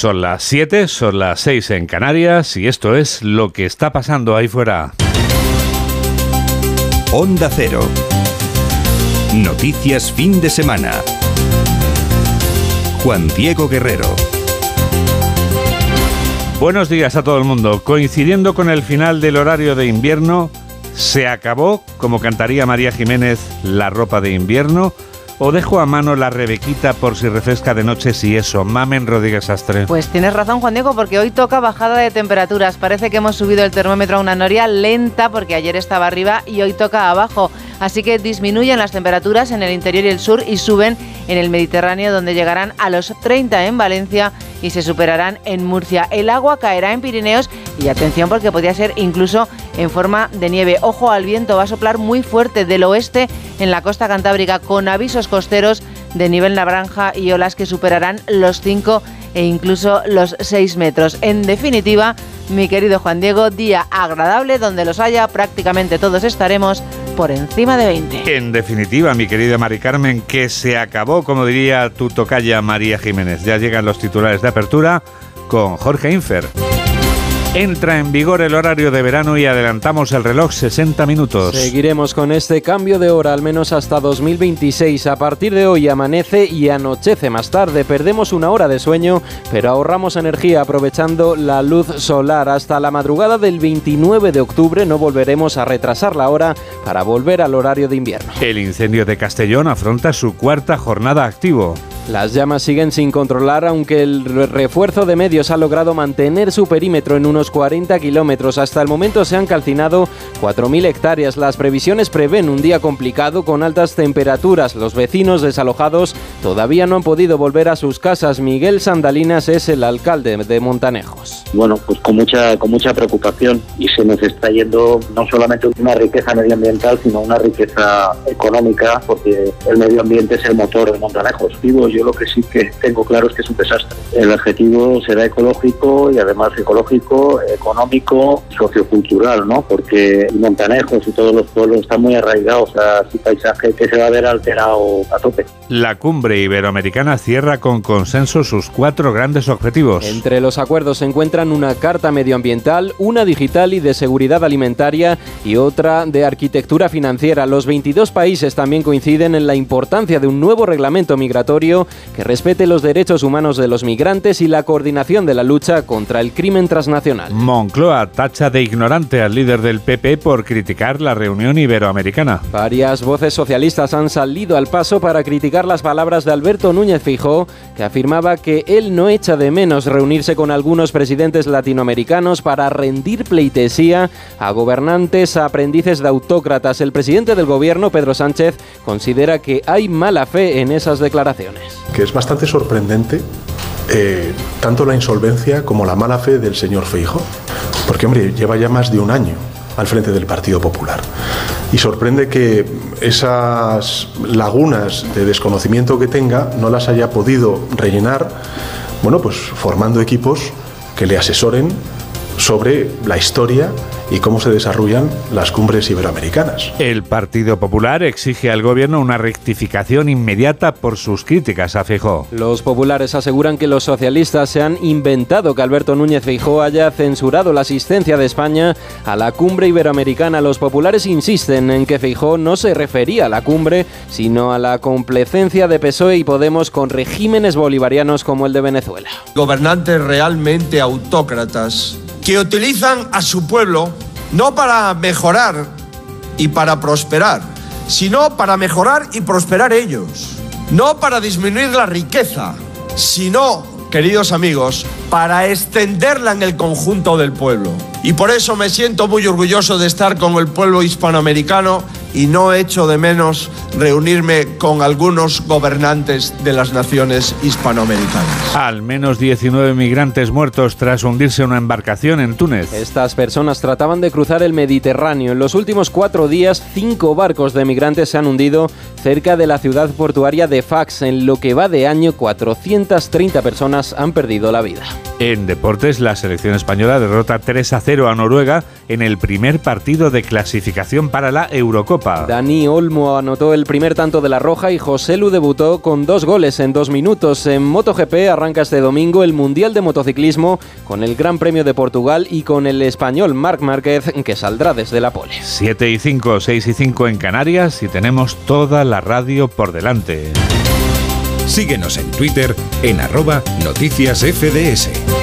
Son las 7, son las 6 en Canarias y esto es lo que está pasando ahí fuera. Onda Cero. Noticias fin de semana. Juan Diego Guerrero. Buenos días a todo el mundo. Coincidiendo con el final del horario de invierno, se acabó, como cantaría María Jiménez, la ropa de invierno o dejo a mano la rebequita por si refresca de noche si eso. Mamen Rodríguez Astre. Pues tienes razón, Juan Diego, porque hoy toca bajada de temperaturas. Parece que hemos subido el termómetro a una noria lenta porque ayer estaba arriba y hoy toca abajo. Así que disminuyen las temperaturas en el interior y el sur y suben en el Mediterráneo donde llegarán a los 30 en Valencia y se superarán en Murcia. El agua caerá en Pirineos y atención porque podría ser incluso en forma de nieve. Ojo al viento, va a soplar muy fuerte del oeste en la costa cantábrica con avisos costeros de nivel naranja y olas que superarán los 5 e incluso los 6 metros. En definitiva, mi querido Juan Diego, día agradable donde los haya, prácticamente todos estaremos por encima de 20. En definitiva, mi querida Mari Carmen, que se acabó, como diría tu tocaya María Jiménez. Ya llegan los titulares de apertura con Jorge Infer. Entra en vigor el horario de verano y adelantamos el reloj 60 minutos. Seguiremos con este cambio de hora al menos hasta 2026. A partir de hoy amanece y anochece más tarde. Perdemos una hora de sueño, pero ahorramos energía aprovechando la luz solar. Hasta la madrugada del 29 de octubre no volveremos a retrasar la hora para volver al horario de invierno. El incendio de Castellón afronta su cuarta jornada activo. Las llamas siguen sin controlar, aunque el refuerzo de medios ha logrado mantener su perímetro en unos 40 kilómetros. Hasta el momento se han calcinado 4.000 hectáreas. Las previsiones prevén un día complicado con altas temperaturas. Los vecinos desalojados todavía no han podido volver a sus casas. Miguel Sandalinas es el alcalde de Montanejos. Bueno, pues con mucha, con mucha preocupación y se nos está yendo no solamente una riqueza medioambiental, sino una riqueza económica, porque el medio ambiente es el motor de Montanejos. Vivo yo lo que sí que tengo claro es que es un desastre. El objetivo será ecológico y además ecológico, económico, sociocultural, ¿no? Porque Montanejos y todos los pueblos están muy arraigados a su paisaje que se va a ver alterado a tope. La cumbre iberoamericana cierra con consenso sus cuatro grandes objetivos. Entre los acuerdos se encuentran una carta medioambiental, una digital y de seguridad alimentaria y otra de arquitectura financiera. Los 22 países también coinciden en la importancia de un nuevo reglamento migratorio que respete los derechos humanos de los migrantes y la coordinación de la lucha contra el crimen transnacional. Moncloa tacha de ignorante al líder del PP por criticar la reunión iberoamericana. Varias voces socialistas han salido al paso para criticar las palabras de Alberto Núñez Fijó, que afirmaba que él no echa de menos reunirse con algunos presidentes latinoamericanos para rendir pleitesía a gobernantes aprendices de autócratas. El presidente del gobierno, Pedro Sánchez, considera que hay mala fe en esas declaraciones. Que es bastante sorprendente eh, tanto la insolvencia como la mala fe del señor Feijo, porque hombre, lleva ya más de un año al frente del Partido Popular. Y sorprende que esas lagunas de desconocimiento que tenga no las haya podido rellenar, bueno, pues formando equipos que le asesoren sobre la historia y cómo se desarrollan las cumbres iberoamericanas. El Partido Popular exige al gobierno una rectificación inmediata por sus críticas a Feijóo. Los populares aseguran que los socialistas se han inventado que Alberto Núñez Feijóo haya censurado la asistencia de España a la cumbre iberoamericana. Los populares insisten en que Feijóo no se refería a la cumbre, sino a la complacencia de PSOE y Podemos con regímenes bolivarianos como el de Venezuela. Gobernantes realmente autócratas que utilizan a su pueblo no para mejorar y para prosperar, sino para mejorar y prosperar ellos. No para disminuir la riqueza, sino, queridos amigos, para extenderla en el conjunto del pueblo. Y por eso me siento muy orgulloso de estar con el pueblo hispanoamericano y no echo de menos reunirme con algunos gobernantes de las naciones hispanoamericanas. Al menos 19 migrantes muertos tras hundirse una embarcación en Túnez. Estas personas trataban de cruzar el Mediterráneo. En los últimos cuatro días, cinco barcos de migrantes se han hundido cerca de la ciudad portuaria de Fax. En lo que va de año, 430 personas han perdido la vida. En deportes, la selección española derrota 3 a 0 a Noruega en el primer partido de clasificación para la Eurocopa. Dani Olmo anotó el primer tanto de la Roja y José Lu debutó con dos goles en dos minutos. En MotoGP arranca este domingo el Mundial de Motociclismo con el Gran Premio de Portugal y con el español Marc Márquez que saldrá desde la pole. 7 y 5, 6 y 5 en Canarias y tenemos toda la radio por delante. Síguenos en Twitter en arroba noticias FDS.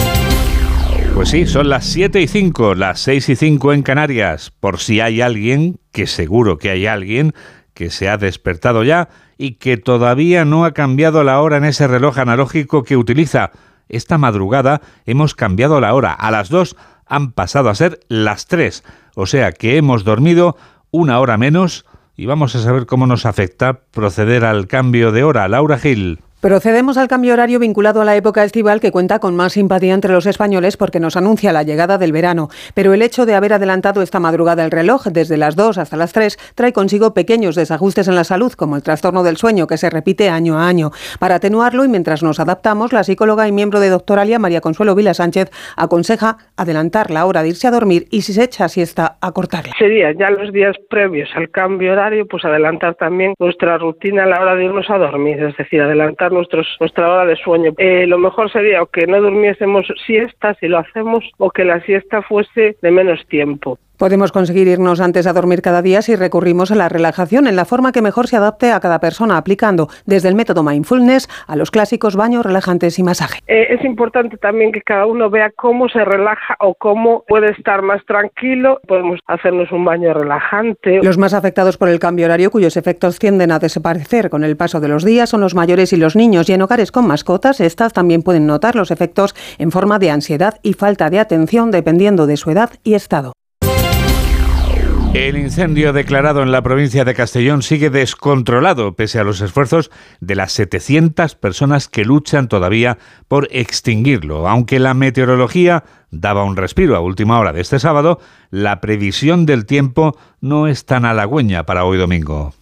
Pues sí, son las 7 y 5, las 6 y 5 en Canarias, por si hay alguien, que seguro que hay alguien, que se ha despertado ya y que todavía no ha cambiado la hora en ese reloj analógico que utiliza. Esta madrugada hemos cambiado la hora. A las 2 han pasado a ser las 3. O sea que hemos dormido una hora menos y vamos a saber cómo nos afecta proceder al cambio de hora. Laura Gil. Procedemos al cambio horario vinculado a la época estival que cuenta con más simpatía entre los españoles porque nos anuncia la llegada del verano. Pero el hecho de haber adelantado esta madrugada el reloj desde las 2 hasta las 3 trae consigo pequeños desajustes en la salud, como el trastorno del sueño que se repite año a año. Para atenuarlo y mientras nos adaptamos, la psicóloga y miembro de Doctoralia, María Consuelo Vila Sánchez, aconseja adelantar la hora de irse a dormir y si se echa siesta, acortarla. Sería ya los días previos al cambio horario, pues adelantar también nuestra rutina a la hora de irnos a dormir, es decir, adelantar nuestros, nuestra hora de sueño. Eh, lo mejor sería o que no durmiésemos siesta si lo hacemos o que la siesta fuese de menos tiempo. Podemos conseguir irnos antes a dormir cada día si recurrimos a la relajación en la forma que mejor se adapte a cada persona, aplicando desde el método mindfulness a los clásicos baños relajantes y masaje. Eh, es importante también que cada uno vea cómo se relaja o cómo puede estar más tranquilo. Podemos hacernos un baño relajante. Los más afectados por el cambio horario, cuyos efectos tienden a desaparecer con el paso de los días, son los mayores y los niños. Y en hogares con mascotas, estas también pueden notar los efectos en forma de ansiedad y falta de atención dependiendo de su edad y estado. El incendio declarado en la provincia de Castellón sigue descontrolado pese a los esfuerzos de las 700 personas que luchan todavía por extinguirlo. Aunque la meteorología daba un respiro a última hora de este sábado, la previsión del tiempo no es tan halagüeña para hoy domingo.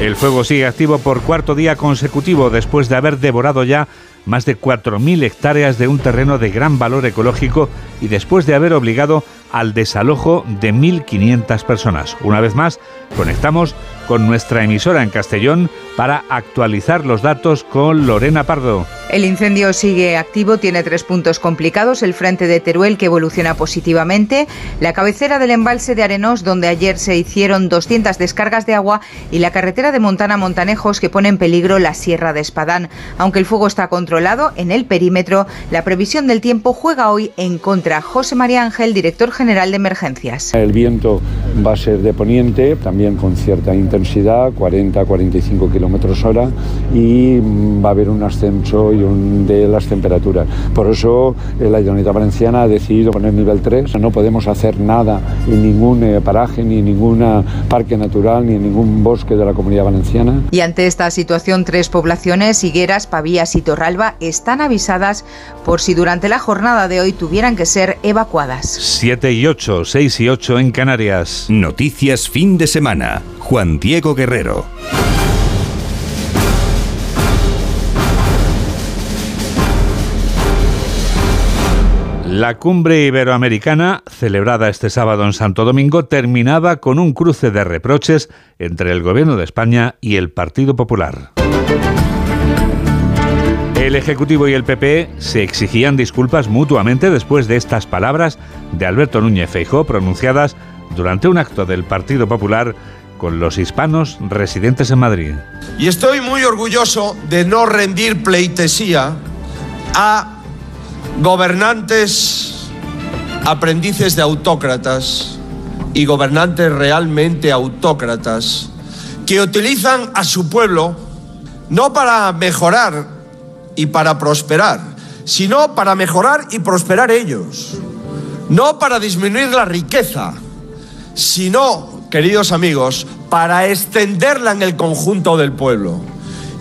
El fuego sigue activo por cuarto día consecutivo después de haber devorado ya más de 4.000 hectáreas de un terreno de gran valor ecológico y después de haber obligado al desalojo de 1.500 personas. Una vez más, conectamos con nuestra emisora en Castellón para actualizar los datos con Lorena Pardo. El incendio sigue activo, tiene tres puntos complicados. El frente de Teruel, que evoluciona positivamente, la cabecera del embalse de Arenós, donde ayer se hicieron 200 descargas de agua, y la carretera de Montana Montanejos, que pone en peligro la Sierra de Espadán. Aunque el fuego está controlado en el perímetro, la previsión del tiempo juega hoy en contra. José María Ángel, director general de emergencias. El viento va a ser de poniente, también con cierta intensidad, 40-45 kilómetros hora, y va a haber un ascenso de las temperaturas. Por eso eh, la Generalitat Valenciana ha decidido poner nivel 3. No podemos hacer nada en ningún eh, paraje, ni en ningún parque natural, ni en ningún bosque de la Comunidad Valenciana. Y ante esta situación, tres poblaciones, Higueras, Pavías y Torralba, están avisadas por si durante la jornada de hoy tuvieran que ser evacuadas. 7 y 8, 6 y 8 en Canarias. Noticias fin de semana. Juan Diego Guerrero. La cumbre iberoamericana, celebrada este sábado en Santo Domingo, terminaba con un cruce de reproches entre el Gobierno de España y el Partido Popular. El Ejecutivo y el PP se exigían disculpas mutuamente después de estas palabras de Alberto Núñez Feijóo pronunciadas durante un acto del Partido Popular con los hispanos residentes en Madrid. Y estoy muy orgulloso de no rendir pleitesía a gobernantes aprendices de autócratas y gobernantes realmente autócratas que utilizan a su pueblo no para mejorar y para prosperar, sino para mejorar y prosperar ellos, no para disminuir la riqueza, sino, queridos amigos, para extenderla en el conjunto del pueblo.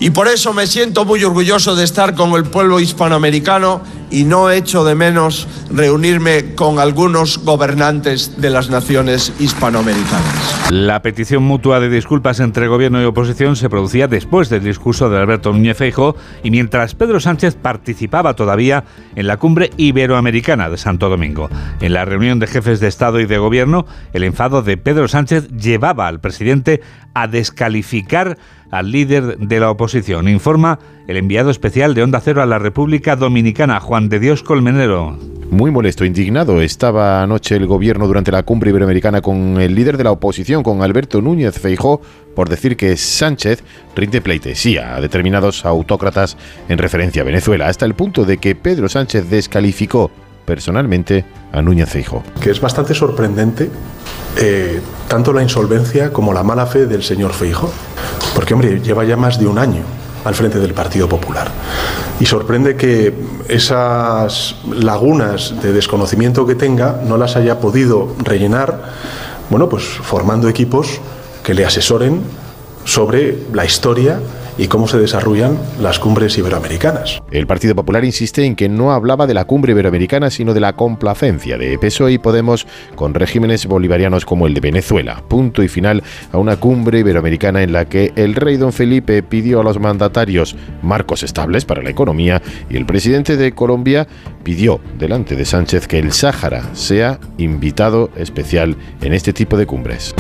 Y por eso me siento muy orgulloso de estar con el pueblo hispanoamericano y no echo de menos reunirme con algunos gobernantes de las naciones hispanoamericanas. La petición mutua de disculpas entre gobierno y oposición se producía después del discurso de Alberto Núñez Feijóo y mientras Pedro Sánchez participaba todavía en la cumbre iberoamericana de Santo Domingo. En la reunión de jefes de Estado y de Gobierno, el enfado de Pedro Sánchez llevaba al presidente a descalificar al líder de la oposición. Informa el enviado especial de Onda Cero a la República Dominicana, Juan de Dios Colmenero. Muy molesto, indignado, estaba anoche el gobierno durante la cumbre iberoamericana con el líder de la oposición, con Alberto Núñez Feijó, por decir que Sánchez rinde pleitesía a determinados autócratas en referencia a Venezuela, hasta el punto de que Pedro Sánchez descalificó personalmente a Núñez Feijó. Que es bastante sorprendente eh, tanto la insolvencia como la mala fe del señor Feijo, porque hombre, lleva ya más de un año al frente del Partido Popular. Y sorprende que esas lagunas de desconocimiento que tenga no las haya podido rellenar, bueno, pues formando equipos que le asesoren sobre la historia y cómo se desarrollan las cumbres iberoamericanas. El Partido Popular insiste en que no hablaba de la cumbre iberoamericana, sino de la complacencia de PSOE y Podemos con regímenes bolivarianos como el de Venezuela. Punto y final a una cumbre iberoamericana en la que el rey don Felipe pidió a los mandatarios marcos estables para la economía y el presidente de Colombia pidió delante de Sánchez que el Sáhara sea invitado especial en este tipo de cumbres.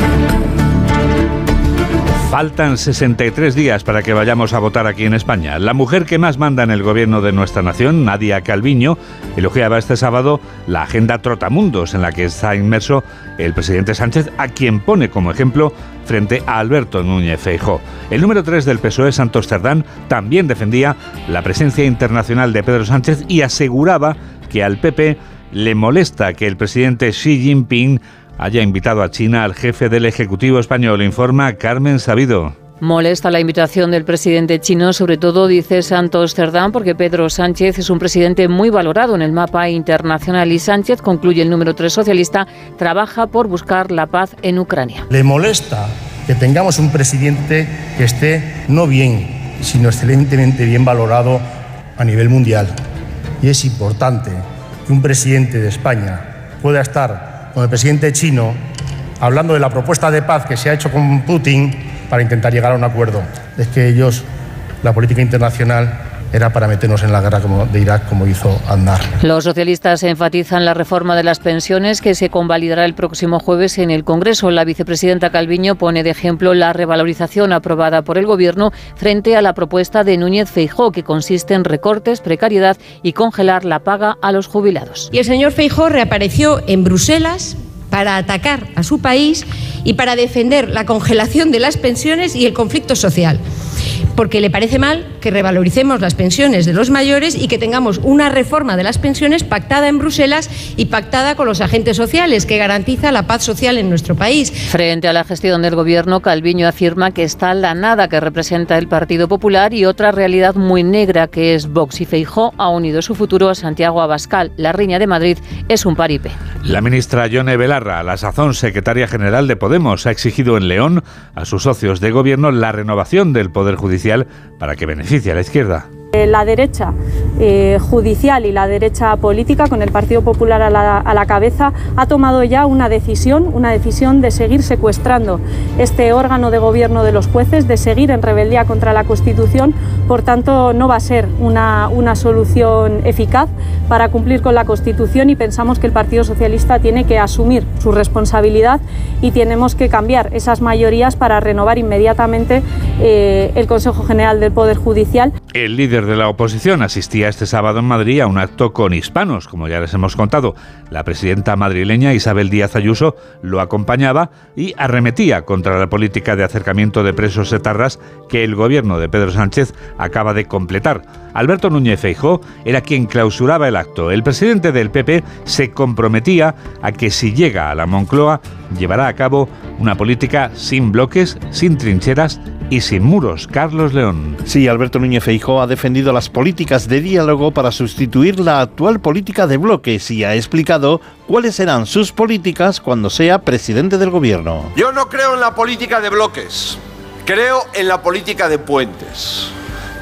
Faltan 63 días para que vayamos a votar aquí en España. La mujer que más manda en el gobierno de nuestra nación, Nadia Calviño, elogiaba este sábado la agenda Trotamundos en la que está inmerso el presidente Sánchez, a quien pone como ejemplo frente a Alberto Núñez Feijóo. El número 3 del PSOE, Santos Cerdán, también defendía la presencia internacional de Pedro Sánchez y aseguraba que al PP le molesta que el presidente Xi Jinping haya invitado a China al jefe del Ejecutivo español, informa Carmen Sabido. Molesta la invitación del presidente chino, sobre todo, dice Santos Cerdán, porque Pedro Sánchez es un presidente muy valorado en el mapa internacional y Sánchez, concluye el número 3 socialista, trabaja por buscar la paz en Ucrania. Le molesta que tengamos un presidente que esté no bien, sino excelentemente bien valorado a nivel mundial. Y es importante que un presidente de España pueda estar con el presidente chino hablando de la propuesta de paz que se ha hecho con Putin para intentar llegar a un acuerdo. Es que ellos, la política internacional, era para meternos en la guerra de Irak como hizo Aznar. Los socialistas enfatizan la reforma de las pensiones que se convalidará el próximo jueves en el Congreso. La vicepresidenta Calviño pone de ejemplo la revalorización aprobada por el Gobierno frente a la propuesta de Núñez Feijó, que consiste en recortes, precariedad y congelar la paga a los jubilados. Y el señor Feijó reapareció en Bruselas para atacar a su país y para defender la congelación de las pensiones y el conflicto social porque le parece mal que revaloricemos las pensiones de los mayores y que tengamos una reforma de las pensiones pactada en Bruselas y pactada con los agentes sociales, que garantiza la paz social en nuestro país. Frente a la gestión del Gobierno, Calviño afirma que está la nada que representa el Partido Popular y otra realidad muy negra que es Vox y Feijó ha unido su futuro a Santiago Abascal. La riña de Madrid es un paripe. La ministra Yone Belarra, la sazón secretaria general de Podemos, ha exigido en León a sus socios de gobierno la renovación del Poder Judicial para que beneficie a la izquierda. La derecha eh, judicial y la derecha política, con el Partido Popular a la, cabeza, ha tomado ya una decisión, una decisión de seguir secuestrando este órgano de gobierno de los jueces, de seguir en rebeldía contra la Constitución. Por tanto, no va a ser una, una solución eficaz para cumplir con la Constitución y pensamos que el Partido Socialista tiene que asumir su responsabilidad y tenemos que cambiar esas mayorías para renovar inmediatamente eh, el Consejo General del Poder Judicial. De la oposición asistía este sábado en Madrid a un acto con hispanos, como ya les hemos contado. La presidenta madrileña Isabel Díaz Ayuso lo acompañaba y arremetía contra la política de acercamiento de presos etarras que el gobierno de Pedro Sánchez acaba de completar. Alberto Núñez Feijó era quien clausuraba el acto. El presidente del PP se comprometía a que si llega a la Moncloa llevará a cabo una política sin bloques, sin trincheras y sin muros. Carlos León. Sí, Alberto Núñez Feijó ha defendido las políticas de diálogo para sustituir la actual política de bloques y ha explicado cuáles serán sus políticas cuando sea presidente del gobierno. Yo no creo en la política de bloques, creo en la política de puentes.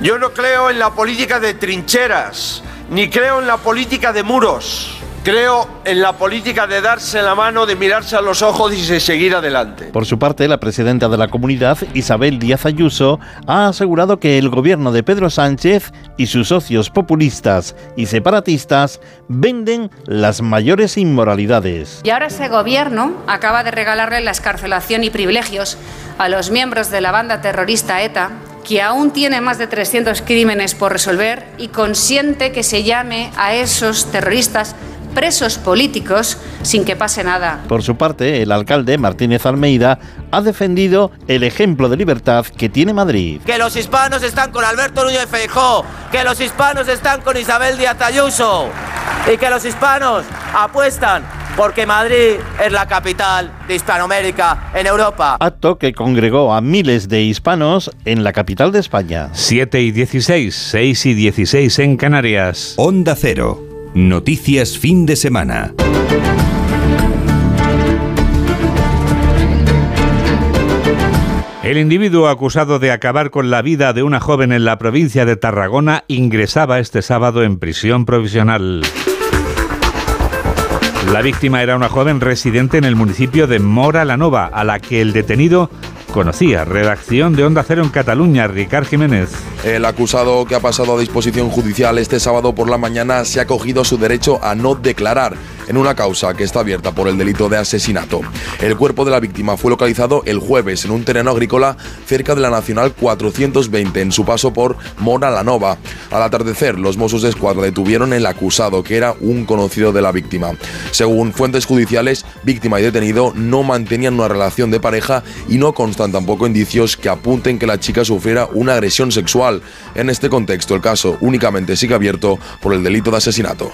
Yo no creo en la política de trincheras, ni creo en la política de muros. Creo en la política de darse la mano, de mirarse a los ojos y de seguir adelante. Por su parte, la presidenta de la comunidad, Isabel Díaz Ayuso, ha asegurado que el gobierno de Pedro Sánchez y sus socios populistas y separatistas venden las mayores inmoralidades. Y ahora ese gobierno acaba de regalarle la escarcelación y privilegios a los miembros de la banda terrorista ETA que aún tiene más de 300 crímenes por resolver y consiente que se llame a esos terroristas presos políticos sin que pase nada. Por su parte, el alcalde Martínez Almeida ha defendido el ejemplo de libertad que tiene Madrid. Que los hispanos están con Alberto Núñez Feijóo, que los hispanos están con Isabel Díaz Ayuso y que los hispanos apuestan porque Madrid es la capital de Hispanoamérica en Europa. Acto que congregó a miles de hispanos en la capital de España. 7 y 16, 6 y 16 en Canarias. Onda Cero. Noticias fin de semana. El individuo acusado de acabar con la vida de una joven en la provincia de Tarragona ingresaba este sábado en prisión provisional. La víctima era una joven residente en el municipio de Mora la Nova, a la que el detenido conocía. Redacción de Onda Cero en Cataluña, Ricard Jiménez. El acusado que ha pasado a disposición judicial este sábado por la mañana se ha cogido su derecho a no declarar en una causa que está abierta por el delito de asesinato. El cuerpo de la víctima fue localizado el jueves en un terreno agrícola cerca de la Nacional 420 en su paso por Mora la Nova. Al atardecer, los Mossos de Escuadra detuvieron el acusado, que era un conocido de la víctima. Según fuentes judiciales, víctima y detenido no mantenían una relación de pareja y no constan tampoco indicios que apunten que la chica sufriera una agresión sexual. En este contexto, el caso únicamente sigue abierto por el delito de asesinato.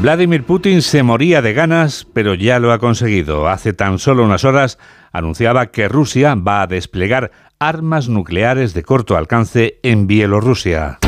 Vladimir Putin se moría de ganas, pero ya lo ha conseguido. Hace tan solo unas horas anunciaba que Rusia va a desplegar armas nucleares de corto alcance en Bielorrusia.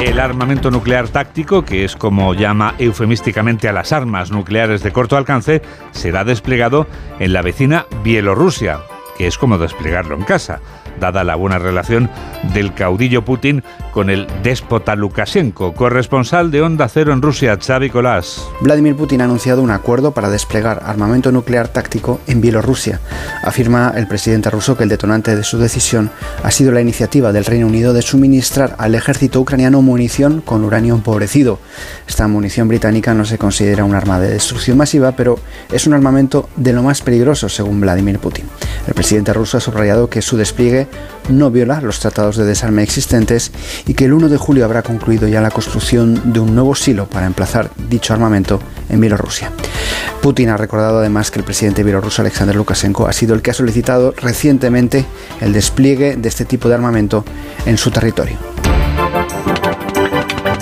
El armamento nuclear táctico, que es como llama eufemísticamente a las armas nucleares de corto alcance, será desplegado en la vecina Bielorrusia, que es como desplegarlo en casa dada la buena relación del caudillo Putin con el déspota Lukashenko, corresponsal de Onda Cero en Rusia, Xavi Colás. Vladimir Putin ha anunciado un acuerdo para desplegar armamento nuclear táctico en Bielorrusia. Afirma el presidente ruso que el detonante de su decisión ha sido la iniciativa del Reino Unido de suministrar al ejército ucraniano munición con uranio empobrecido. Esta munición británica no se considera un arma de destrucción masiva, pero es un armamento de lo más peligroso, según Vladimir Putin. El presidente ruso ha subrayado que su despliegue no viola los tratados de desarme existentes y que el 1 de julio habrá concluido ya la construcción de un nuevo silo para emplazar dicho armamento en Bielorrusia. Putin ha recordado además que el presidente bielorruso Alexander Lukashenko ha sido el que ha solicitado recientemente el despliegue de este tipo de armamento en su territorio.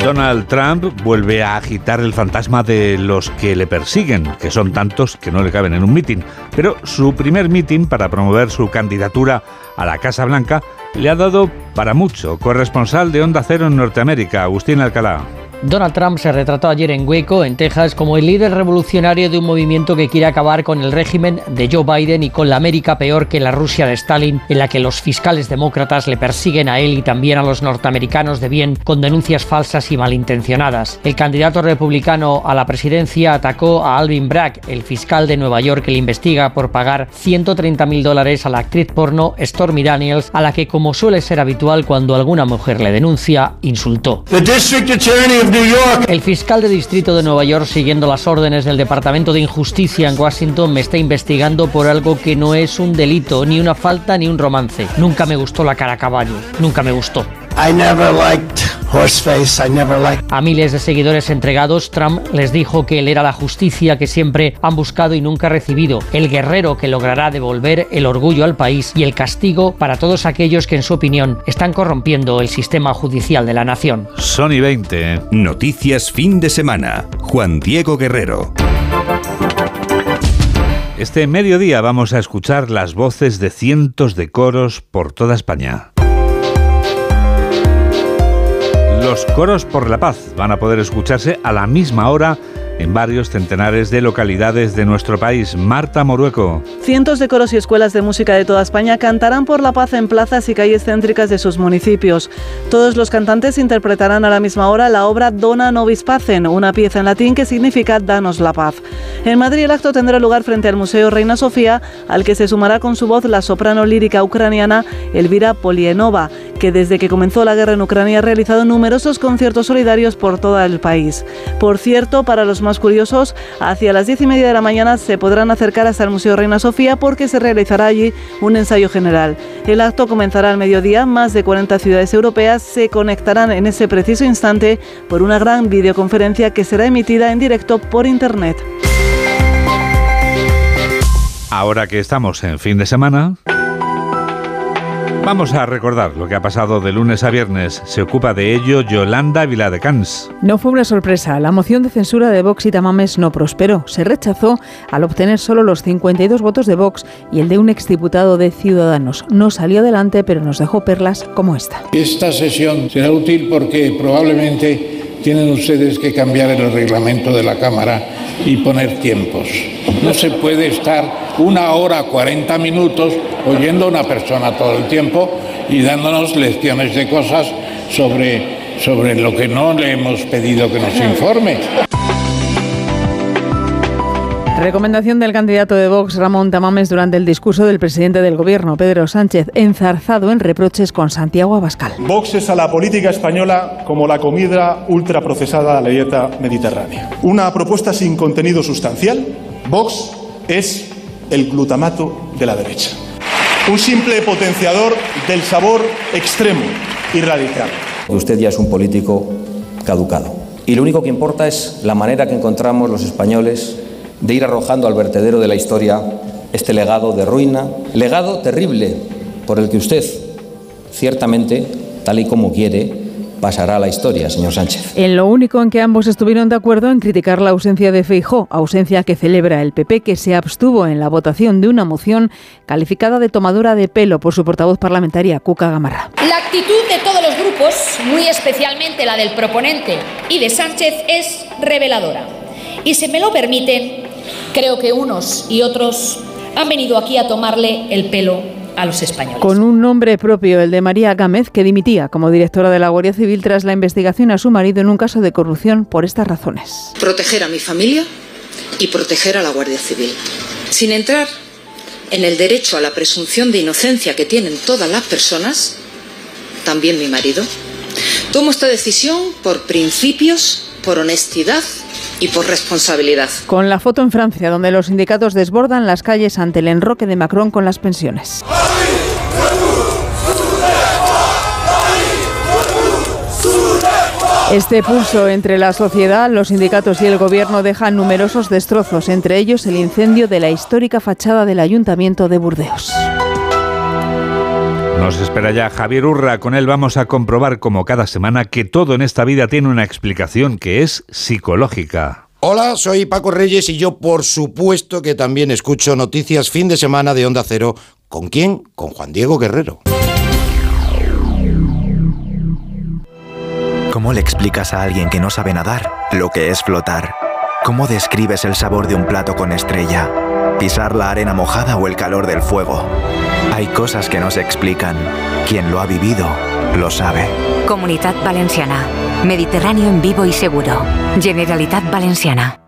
Donald Trump vuelve a agitar el fantasma de los que le persiguen, que son tantos que no le caben en un mitin. Pero su primer mitin para promover su candidatura a la Casa Blanca le ha dado para mucho. Corresponsal de Onda Cero en Norteamérica, Agustín Alcalá. Donald Trump se retrató ayer en Waco, en Texas, como el líder revolucionario de un movimiento que quiere acabar con el régimen de Joe Biden y con la América peor que la Rusia de Stalin, en la que los fiscales demócratas le persiguen a él y también a los norteamericanos de bien con denuncias falsas y malintencionadas. El candidato republicano a la presidencia atacó a Alvin Bragg, el fiscal de Nueva York que le investiga por pagar 130 mil dólares a la actriz porno Stormy Daniels, a la que, como suele ser habitual cuando alguna mujer le denuncia, insultó. El fiscal de distrito de Nueva York, siguiendo las órdenes del Departamento de Injusticia en Washington, me está investigando por algo que no es un delito, ni una falta, ni un romance. Nunca me gustó la cara a caballo. Nunca me gustó. A miles de seguidores entregados, Trump les dijo que él era la justicia que siempre han buscado y nunca recibido, el guerrero que logrará devolver el orgullo al país y el castigo para todos aquellos que, en su opinión, están corrompiendo el sistema judicial de la nación. Sony 20. Noticias fin de semana. Juan Diego Guerrero. Este mediodía vamos a escuchar las voces de cientos de coros por toda España. Los coros por la paz van a poder escucharse a la misma hora en varios centenares de localidades de nuestro país. Marta Morueco. Cientos de coros y escuelas de música de toda España cantarán por la paz en plazas y calles céntricas de sus municipios. Todos los cantantes interpretarán a la misma hora la obra Dona Nobis Pacem, una pieza en latín que significa Danos la paz. En Madrid el acto tendrá lugar frente al Museo Reina Sofía, al que se sumará con su voz la soprano lírica ucraniana Elvira Polienova, que desde que comenzó la guerra en Ucrania ha realizado numerosos conciertos solidarios por todo el país. Por cierto, para los más curiosos, hacia las diez y media de la mañana se podrán acercar hasta el Museo Reina Sofía porque se realizará allí un ensayo general. El acto comenzará al mediodía, más de 40 ciudades europeas se conectarán en ese preciso instante por una gran videoconferencia que será emitida en directo por Internet. Ahora que estamos en fin de semana... Vamos a recordar lo que ha pasado de lunes a viernes. Se ocupa de ello Yolanda Viladecans. No fue una sorpresa. La moción de censura de Vox y Tamames no prosperó. Se rechazó al obtener solo los 52 votos de Vox y el de un exdiputado de Ciudadanos. No salió adelante, pero nos dejó perlas como esta. Esta sesión será útil porque probablemente tienen ustedes que cambiar el reglamento de la Cámara y poner tiempos. No se puede estar una hora, 40 minutos oyendo a una persona todo el tiempo y dándonos lecciones de cosas sobre, sobre lo que no le hemos pedido que nos informe. Recomendación del candidato de Vox, Ramón Tamames, durante el discurso del presidente del gobierno, Pedro Sánchez, enzarzado en reproches con Santiago Abascal. Vox es a la política española como la comida ultraprocesada a la dieta mediterránea. Una propuesta sin contenido sustancial. Vox es el glutamato de la derecha. Un simple potenciador del sabor extremo y radical. Usted ya es un político caducado. Y lo único que importa es la manera que encontramos los españoles de ir arrojando al vertedero de la historia este legado de ruina, legado terrible por el que usted, ciertamente, tal y como quiere, pasará a la historia, señor Sánchez. En lo único en que ambos estuvieron de acuerdo en criticar la ausencia de Feijó, ausencia que celebra el PP, que se abstuvo en la votación de una moción calificada de tomadura de pelo por su portavoz parlamentaria, Cuca Gamarra. La actitud de todos los grupos, muy especialmente la del proponente y de Sánchez, es reveladora. Y si me lo permiten, creo que unos y otros han venido aquí a tomarle el pelo a los españoles. Con un nombre propio, el de María Gámez, que dimitía como directora de la Guardia Civil tras la investigación a su marido en un caso de corrupción por estas razones. Proteger a mi familia y proteger a la Guardia Civil. Sin entrar en el derecho a la presunción de inocencia que tienen todas las personas, también mi marido, tomo esta decisión por principios, por honestidad y por responsabilidad. Con la foto en Francia, donde los sindicatos desbordan las calles ante el enroque de Macron con las pensiones. Este pulso entre la sociedad, los sindicatos y el gobierno deja numerosos destrozos, entre ellos el incendio de la histórica fachada del Ayuntamiento de Burdeos. Nos espera ya Javier Urra. Con él vamos a comprobar, como cada semana, que todo en esta vida tiene una explicación que es psicológica. Hola, soy Paco Reyes y yo por supuesto que también escucho noticias fin de semana de Onda Cero. ¿Con quién? Con Juan Diego Guerrero. ¿Cómo le explicas a alguien que no sabe nadar lo que es flotar? ¿Cómo describes el sabor de un plato con estrella? ¿Pisar la arena mojada o el calor del fuego? Hay cosas que no se explican. Quien lo ha vivido, lo sabe. Comunidad Valenciana. Mediterráneo en vivo y seguro. Generalitat Valenciana.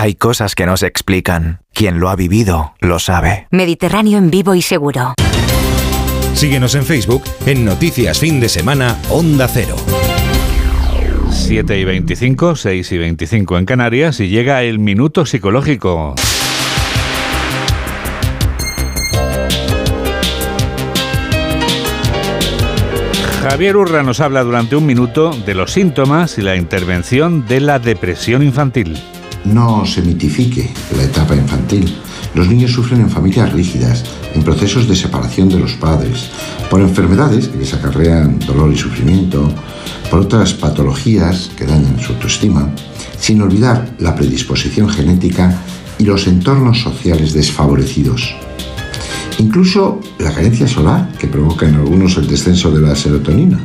Hay cosas que no se explican. Quien lo ha vivido, lo sabe. Mediterráneo en vivo y seguro. Síguenos en Facebook en Noticias Fin de Semana Onda Cero. 7 y 25, 6 y 25 en Canarias y llega el minuto psicológico. Javier Urra nos habla durante un minuto de los síntomas y la intervención de la depresión infantil. No se mitifique la etapa infantil. Los niños sufren en familias rígidas, en procesos de separación de los padres, por enfermedades que les acarrean dolor y sufrimiento, por otras patologías que dañan su autoestima, sin olvidar la predisposición genética y los entornos sociales desfavorecidos. Incluso la carencia solar, que provoca en algunos el descenso de la serotonina.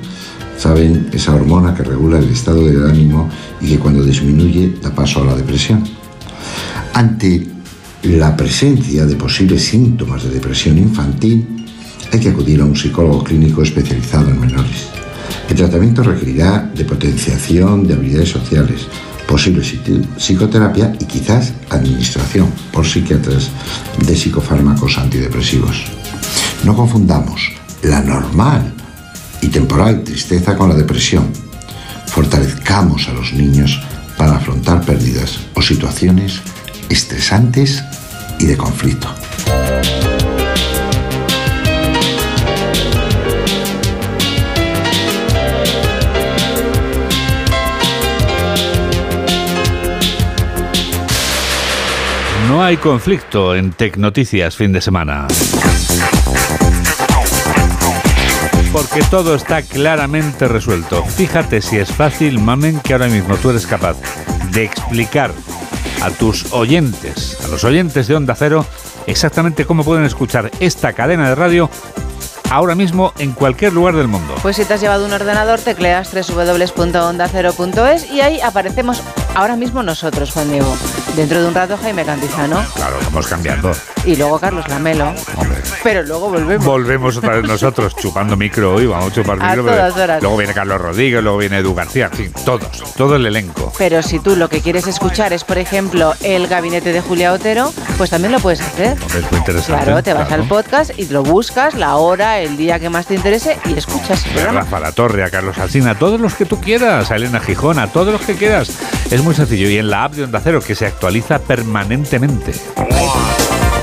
Saben, esa hormona que regula el estado del ánimo y que cuando disminuye da paso a la depresión. Ante la presencia de posibles síntomas de depresión infantil, hay que acudir a un psicólogo clínico especializado en menores. El tratamiento requerirá de potenciación de habilidades sociales, posible psicoterapia y quizás administración por psiquiatras de psicofármacos antidepresivos. No confundamos la normal y temporal tristeza con la depresión. Fortalezcamos a los niños para afrontar pérdidas o situaciones estresantes y de conflicto. No hay conflicto en Tecnoticias fin de semana. Porque todo está claramente resuelto. Fíjate si es fácil, mamen, que ahora mismo tú eres capaz de explicar a tus oyentes, a los oyentes de Onda Cero, exactamente cómo pueden escuchar esta cadena de radio ahora mismo en cualquier lugar del mundo. Pues si te has llevado un ordenador, tecleas www.ondacero.es y ahí aparecemos ahora mismo nosotros, Juan Diego. Dentro de un rato Jaime Cantizano. Claro, vamos cambiando. Y luego Carlos Lamelo. Pero luego volvemos. Volvemos otra vez nosotros chupando micro hoy, vamos a chupar A micro. todas pero horas. Luego viene Carlos Rodríguez, luego viene Edu García, en fin, todos, todo el elenco. Pero si tú lo que quieres escuchar es, por ejemplo, el gabinete de Julia Otero, pues también lo puedes hacer. Hombre, Es muy interesante. Claro, te vas claro. al podcast y lo buscas, la hora, el día que más te interese y escuchas el A programa. Rafa La Torre, a Carlos Alsina, a todos los que tú quieras, a Elena Gijón, a todos los que quieras. Es muy sencillo. Y en la app de Onda Cero, que se actualiza permanentemente.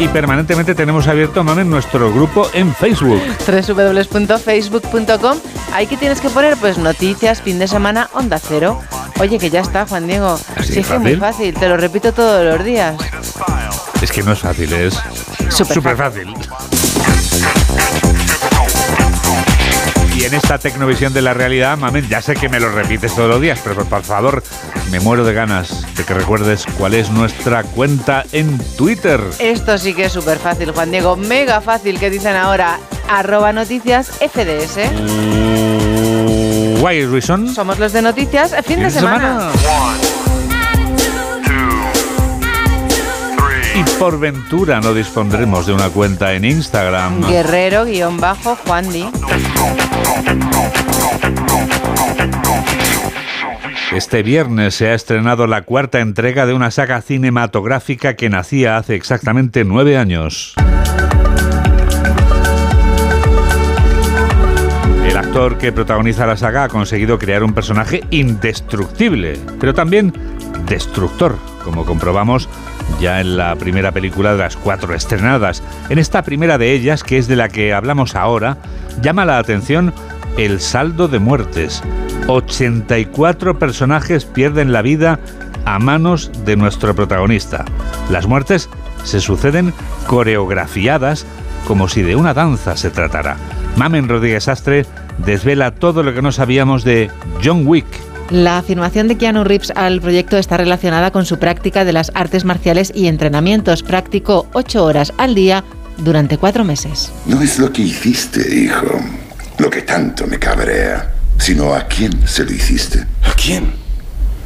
Y permanentemente tenemos abierto, mamen, nuestro grupo en Facebook. www.facebook.com Ahí que tienes que poner pues noticias, fin de semana, onda cero. Oye, que ya está, Juan Diego. Así Sí, es que muy fácil. te lo repito todos los días. Es que no es fácil, es súper fácil. Y en esta tecnovisión de la realidad, mamen, ya sé que me lo repites todos los días, pero por, favor, me muero de ganas de que recuerdes cuál es nuestra cuenta en Twitter. Esto sí que es súper fácil, Juan Diego. Mega fácil que dicen ahora. Arroba noticias FDS. Why reason? Somos los de noticias, fin de de semana. Y por ventura no dispondremos de una cuenta en Instagram. Guerrero-Juan Di. Este viernes se ha estrenado la cuarta entrega de una saga cinematográfica que nacía hace exactamente nueve años. El actor que protagoniza la saga ha conseguido crear un personaje indestructible, pero también destructor, como comprobamos ya en la primera película de las cuatro estrenadas. En esta primera de ellas, que es de la que hablamos ahora, llama la atención el saldo de muertes. 84 personajes pierden la vida a manos de nuestro protagonista. Las muertes se suceden coreografiadas como si de una danza se tratara. Mamen Rodríguez Astre desvela todo lo que no sabíamos de John Wick. La afirmación de Keanu Reeves al proyecto está relacionada con su práctica de las artes marciales y entrenamientos. Practicó ocho horas al día durante cuatro meses. No es lo que hiciste, hijo, lo que tanto me cabrea, sino a quién se lo hiciste. ¿A quién?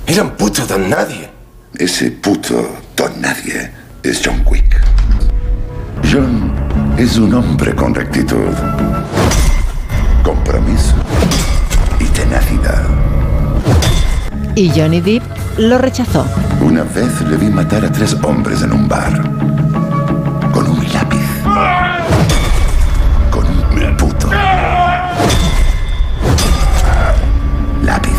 Era un puto don nadie. Ese puto don nadie es John Wick. John es un hombre con rectitud, compromiso y tenacidad. Y Johnny Depp lo rechazó. Una vez le vi matar a tres hombres en un bar. Con un lápiz. Con un puto lápiz.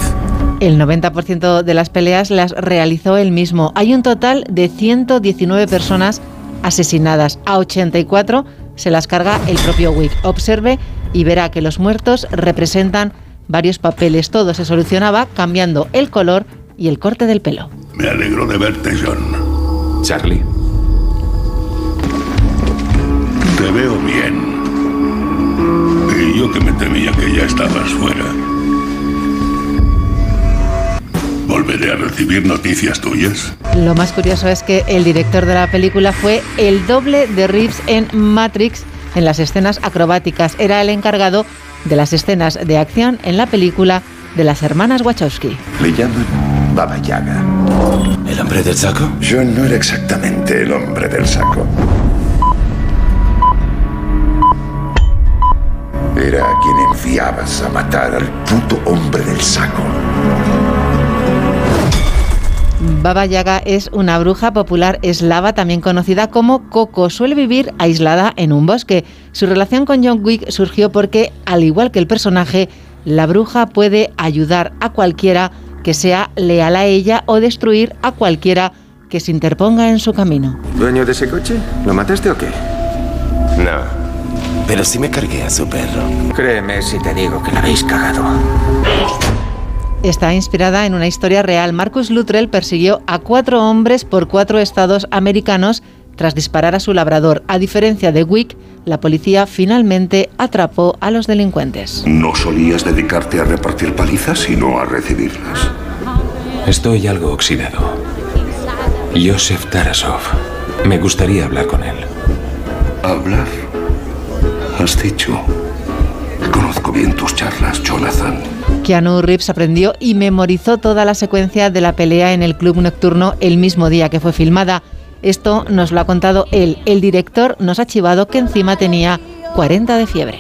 El 90% de las peleas las realizó él mismo. Hay un total de 119 personas asesinadas. A 84 se las carga el propio Wick. Observe y verá que los muertos representan varios papeles. Todo se solucionaba cambiando el color y el corte del pelo. Me alegro de verte, John. Charlie. Te veo bien. Y yo que me temía que ya estabas fuera. ¿Volveré a recibir noticias tuyas? Lo más curioso es que el director de la película fue el doble de Reeves en Matrix en las escenas acrobáticas. Era el encargado de las escenas de acción en la película de las hermanas Wachowski. Le llaman Baba Yaga. ¿El hombre del saco? Yo no era exactamente el hombre del saco. Era a quien enviabas a matar al puto hombre del saco. Baba Yaga es una bruja popular eslava también conocida como Coco. Suele vivir aislada en un bosque. Su relación con John Wick surgió porque, al igual que el personaje, la bruja puede ayudar a cualquiera que sea leal a ella o destruir a cualquiera que se interponga en su camino. ¿Dueño de ese coche? ¿Lo mataste o qué? No. Pero sí me cargué a su perro. Créeme si te digo que la habéis cagado. Está inspirada en una historia real. Marcus Luttrell persiguió a cuatro hombres por cuatro estados americanos tras disparar a su labrador. A diferencia de Wick, la policía finalmente atrapó a los delincuentes. No solías dedicarte a repartir palizas, sino a recibirlas. Estoy algo oxidado. Joseph Tarasov. Me gustaría hablar con él. ¿Hablar? Has dicho. Conozco bien tus charlas, Jonathan. Keanu Reeves aprendió y memorizó toda la secuencia de la pelea en el club nocturno el mismo día que fue filmada. Esto nos lo ha contado él. El director nos ha chivado que encima tenía 40 de fiebre.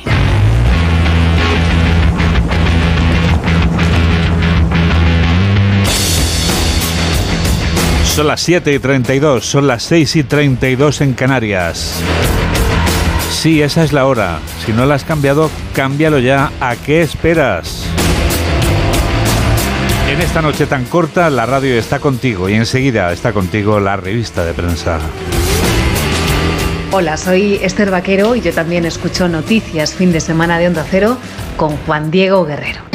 Son las 7 y 32, son las 6 y 32 en Canarias. Sí, esa es la hora. Si no la has cambiado, cámbialo ya. ¿A qué esperas? En esta noche tan corta, la radio está contigo y enseguida está contigo la revista de prensa. Hola, soy Esther Vaquero y yo también escucho noticias fin de semana de Onda Cero con Juan Diego Guerrero.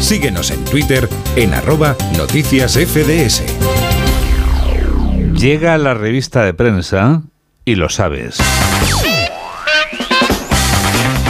Síguenos en Twitter en arroba noticias FDS. Llega la revista de prensa y lo sabes.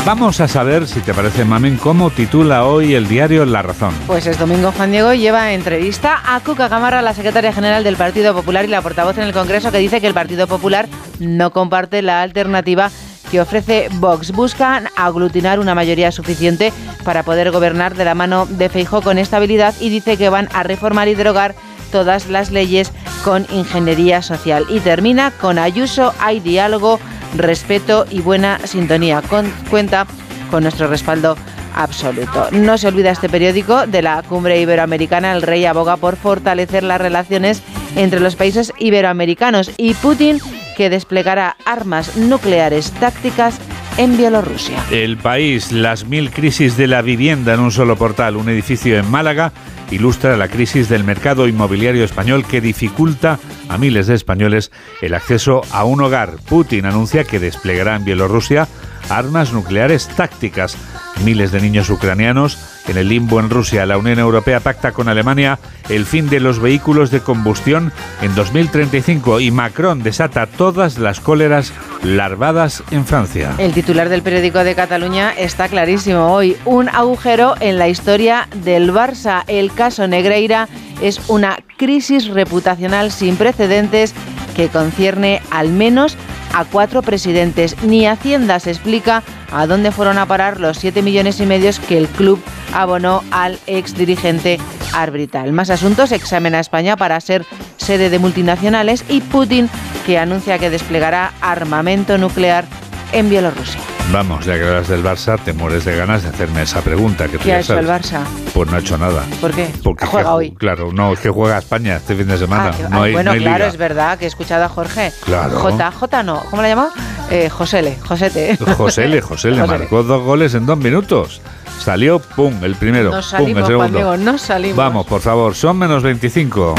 Vamos a saber, si te parece, Mamen, cómo titula hoy el diario La Razón. Pues es domingo Juan Diego lleva entrevista a Cuca Gamarra, la secretaria general del Partido Popular y la portavoz en el Congreso, que dice que el Partido Popular no comparte la alternativa que ofrece Vox. Buscan aglutinar una mayoría suficiente para poder gobernar de la mano de Feijó con estabilidad y dice que van a reformar y derogar todas las leyes con ingeniería social. Y termina con Ayuso, hay diálogo, respeto y buena sintonía. Con, cuenta con nuestro respaldo absoluto. No se olvida este periódico de la cumbre iberoamericana. El rey aboga por fortalecer las relaciones entre los países iberoamericanos y Putin que desplegará armas nucleares tácticas en Bielorrusia. El país, las mil crisis de la vivienda en un solo portal, un edificio en Málaga, ilustra la crisis del mercado inmobiliario español que dificulta a miles de españoles el acceso a un hogar. Putin anuncia que desplegará en Bielorrusia armas nucleares tácticas. Miles de niños ucranianos en el limbo en Rusia. La Unión Europea pacta con Alemania el fin de los vehículos de combustión en 2035 y Macron desata todas las cóleras larvadas en Francia. El titular del periódico de Cataluña está clarísimo hoy. Un agujero en la historia del Barça. El caso Negreira es una crisis reputacional sin precedentes que concierne al menos a cuatro presidentes. Ni Hacienda se explica a dónde fueron a parar los 7 millones y medio que el club abonó al ex dirigente arbitral. Más asuntos, examina a España para ser sede de multinacionales y Putin que anuncia que desplegará armamento nuclear en Bielorrusia. Vamos, ya que hablas del Barça, te mueres de ganas de hacerme esa pregunta. Que tú ¿Qué ya ha hecho el. Barça? Pues no ha hecho nada. ¿Por qué? Porque juega que- hoy. Claro, no, es que juega España este fin de semana. Ah, que- no ah, hay, bueno, no hay claro, liga. es verdad que he escuchado a Jorge. Claro. J, J no, ¿cómo le llama? Eh, Josele, Josete. José le, José le Josele. marcó dos goles en dos minutos. Salió, pum, el primero, Nos pum, el salimos, segundo. Nos salimos. Vamos, por favor, son menos 25.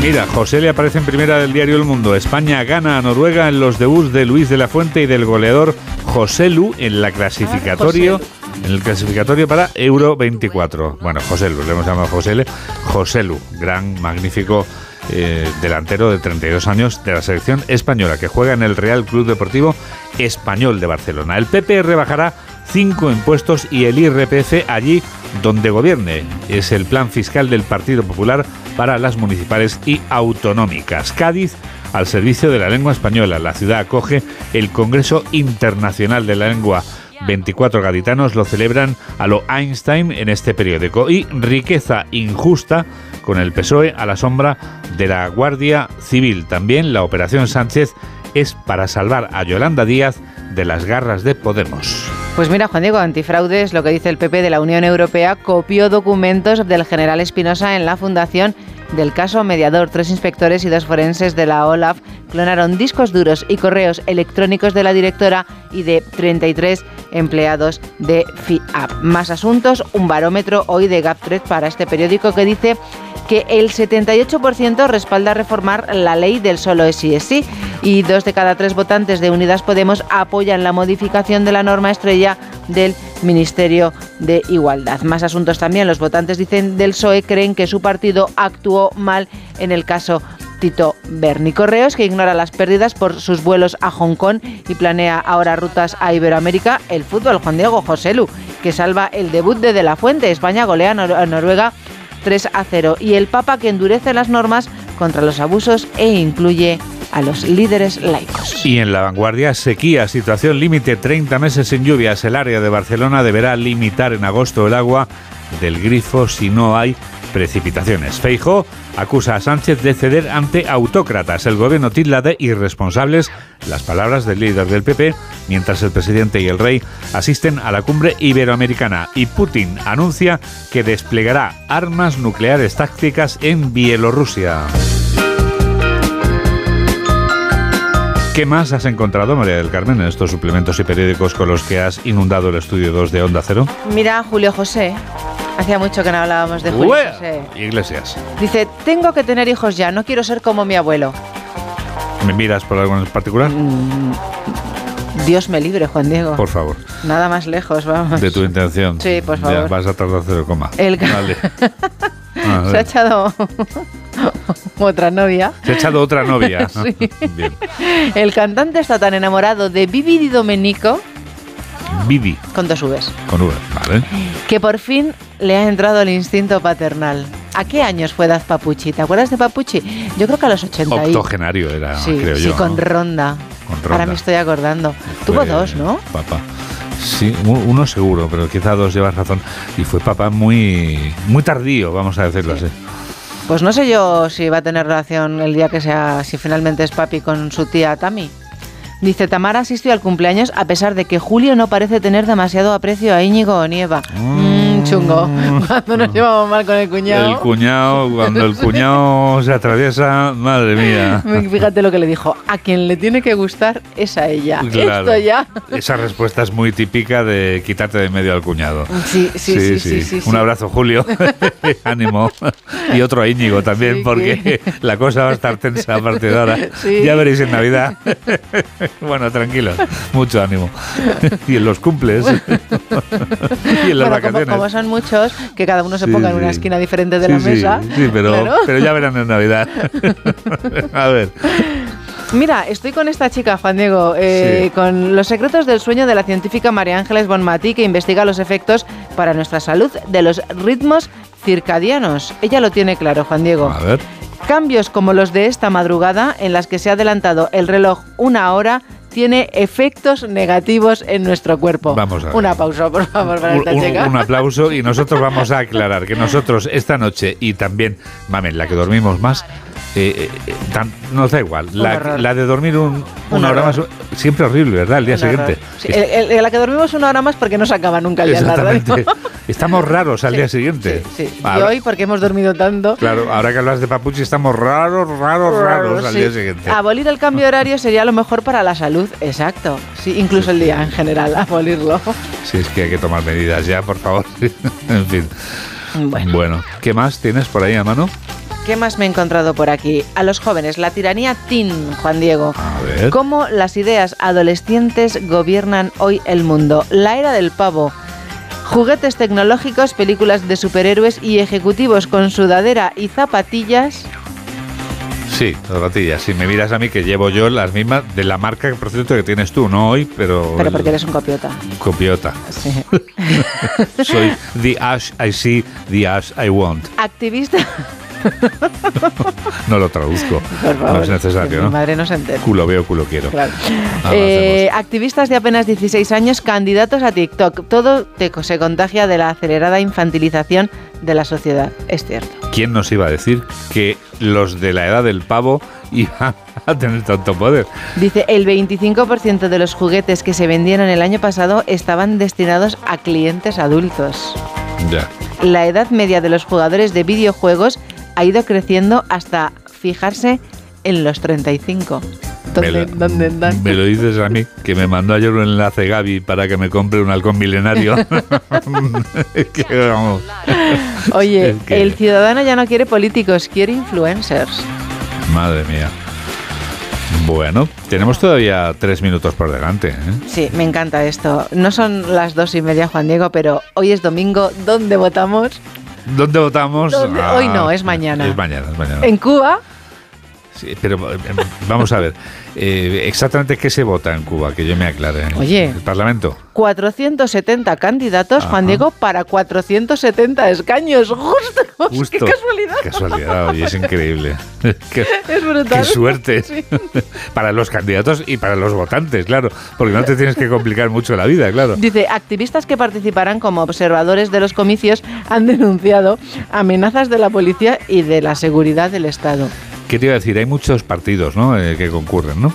Mira, José le aparece en primera del diario El Mundo. España gana a Noruega en los debuts de Luis de la Fuente y del goleador José Lu en la clasificatorio. En el clasificatorio para Euro 24. Bueno, José Lu, le hemos llamado José Le. José Lu, gran, magnífico eh, delantero de 32 años de la selección española que juega en el Real Club Deportivo Español de Barcelona. El PP rebajará cinco impuestos y el IRPF allí donde gobierne. Es el plan fiscal del Partido Popular para las municipales y autonómicas. Cádiz al servicio de la lengua española. La ciudad acoge el Congreso Internacional de la Lengua. 24 gaditanos lo celebran a lo Einstein en este periódico. Y riqueza injusta con el PSOE a la sombra de la Guardia Civil. También la Operación Sánchez es para salvar a Yolanda Díaz de las garras de Podemos. Pues mira, Juan Diego, antifraudes, lo que dice el PP de la Unión Europea, copió documentos del general Espinosa en la fundación del caso mediador. Tres inspectores y dos forenses de la OLAF clonaron discos duros y correos electrónicos de la directora y de 33 empleados de FIAP. Más asuntos, un barómetro hoy de GapTrade para este periódico que dice que el 78% respalda reformar la ley del solo sí es sí y dos de cada tres votantes de Unidas Podemos apoyan la modificación de la norma estrella del Ministerio de Igualdad. Más asuntos también, los votantes dicen del PSOE creen que su partido actuó mal en el caso Tito Berni. Correos, que ignora las pérdidas por sus vuelos a Hong Kong y planea ahora rutas a Iberoamérica. El fútbol, Juan Diego Joselu, que salva el debut de De La Fuente. España golea a Nor- a Noruega 3 a 0. Y el Papa que endurece las normas contra los abusos e incluye a los líderes laicos. Y en la vanguardia, sequía, situación límite, 30 meses sin lluvias. El área de Barcelona deberá limitar en agosto el agua del grifo si no hay precipitaciones. Feijo acusa a Sánchez de ceder ante autócratas. El gobierno tilda de irresponsables las palabras del líder del PP, mientras el presidente y el rey asisten a la cumbre iberoamericana. Y Putin anuncia que desplegará armas nucleares tácticas en Bielorrusia. ¿Qué más has encontrado, María del Carmen, en estos suplementos y periódicos con los que has inundado el estudio 2 de Onda Cero? Mira, Julio José. Hacía mucho que no hablábamos de Julio Ué, José. Iglesias. Dice, tengo que tener hijos ya, no quiero ser como mi abuelo. ¿Me miras por algo en particular? Mm, Dios me libre, Juan Diego. Por favor, Nada más lejos, vamos. de tu intención. Sí, por Ya favor. vas a tardar cero coma. El Vale. Se ha echado otra novia. Se ha echado otra novia. Sí. Bien. El cantante está tan enamorado de Vivi Di Domenico, Vivi, con dos Vs, con V, ¿vale? que por fin le ha entrado el instinto paternal. ¿A qué años fue Daz Papuchi? ¿Te acuerdas de Papuchi? Yo creo que a los 80 y... Octogenario era, Sí, creo sí, yo. con ¿no? Ronda. Con Ahora Ronda. me estoy acordando. Tuvo dos, ¿no? Papá. Sí, uno seguro, pero quizá dos llevas razón. Y fue papá muy, muy tardío, vamos a decirlo así. Pues no sé yo si va a tener relación el día que sea, si finalmente es papi con su tía Tami. Dice, Tamara asistió al cumpleaños a pesar de que Julio no parece tener demasiado aprecio a Íñigo o Nieva. Mm, chungo. Cuando nos llevamos mal con el cuñado. El cuñado, cuando el cuñado se atraviesa, madre mía. Fíjate lo que le dijo. A quien le tiene que gustar es a ella. Claro. Esto ya. Esa respuesta es muy típica de quitarte de medio al cuñado. Sí, sí, sí, sí, sí, Un abrazo, Julio. Ánimo. Y otro a Íñigo también, porque la cosa va a estar tensa a partir de ahora. Ya veréis en Navidad. Bueno, tranquilos. Mucho ánimo. Y en los cumples. Y en las Bueno, como, vacaciones. como son muchos, que cada uno se Sí, ponga en una esquina diferente de la mesa. Sí, pero, Claro. pero ya verán en Navidad. A ver. Mira, estoy con esta chica, Juan Diego, eh, Sí. con los secretos del sueño de la científica María Ángeles Bonmatí, que investiga los efectos para nuestra salud de los ritmos circadianos. Ella lo tiene claro, Juan Diego. A ver. Cambios como los de esta madrugada, en las que se ha adelantado el reloj una hora, tiene efectos negativos en nuestro cuerpo. Vamos a ver. Una pausa, por favor, para esta un- chica. un aplauso y nosotros vamos a aclarar que nosotros esta noche y también, mamen, la que dormimos más, eh, eh, tan- nos da igual. La, de dormir un, Un una hora más, siempre horrible, ¿verdad? El día Un siguiente. Sí, el- la que dormimos una hora más porque no se acaba nunca el día la radio. Estamos raros al día siguiente. Sí, y Ahora- hoy porque hemos dormido tanto. Claro, ahora que hablas de Papuchi, estamos raros, raros, raros al sí. día siguiente. Abolir el cambio horario sería lo mejor para la salud, exacto. Sí, incluso el día en general, abolirlo. Si es que hay que tomar medidas ya, por favor. en fin. Bueno. ¿qué más tienes por ahí a mano? ¿Qué más me he encontrado por aquí? A los jóvenes, la tiranía teen, Juan Diego. A ver. Cómo las ideas adolescentes gobiernan hoy el mundo. La era del pavo. Juguetes tecnológicos, películas de superhéroes y ejecutivos con sudadera y zapatillas. Sí, zapatillas. Si me miras a mí, que llevo yo las mismas de la marca, por cierto, que tienes tú, no hoy, pero. Pero porque eres un copiota. Copiota. Sí. Soy the Ash I see, the Ash I want. Activista. No lo traduzco. Favor, no es necesario, ¿no? Mi madre no se entere. Culo veo, culo quiero. Claro. Avancemos. Eh, activistas de apenas 16 años candidatos a TikTok. Todo se contagia de la acelerada infantilización de la sociedad. Es cierto. ¿Quién nos iba a decir que los de la edad del pavo iban a tener tanto poder? Dice, el 25% de los juguetes que se vendieron el año pasado estaban destinados a clientes adultos. Ya. La edad media de los jugadores de videojuegos ha ido creciendo hasta fijarse en los 35. ¿Dónde, Me lo- dónde andan? Me lo dices a mí, que me mandó ayer un enlace Gaby para que me compre un halcón milenario. Que vamos. Oye, Es que- el ciudadano ya no quiere políticos, quiere influencers. Madre mía. Bueno, tenemos todavía tres minutos por delante. ¿eh? Sí, me encanta esto. No son las dos y media, Juan Diego, pero hoy es domingo. ¿Dónde votamos? ¿Dónde votamos? ¿Dónde? Ah, Hoy no, es mañana. Es mañana, es mañana. En Cuba. Sí, pero eh, vamos a ver, eh, exactamente qué se vota en Cuba, que yo me aclare. Oye. El Parlamento. 470 candidatos, Juan Ajá. Diego, para 470 escaños. Justo. Justo. ¡Qué casualidad! Casualidad, oye, es increíble. qué, Es brutal. qué suerte. Sí. para los candidatos y para los votantes, claro. Porque no te tienes que complicar mucho la vida, claro. Dice, activistas que participarán como observadores de los comicios han denunciado amenazas de la policía y de la seguridad del Estado. ¿Qué te iba a decir? Hay muchos partidos ¿no? Eh, que concurren, ¿no?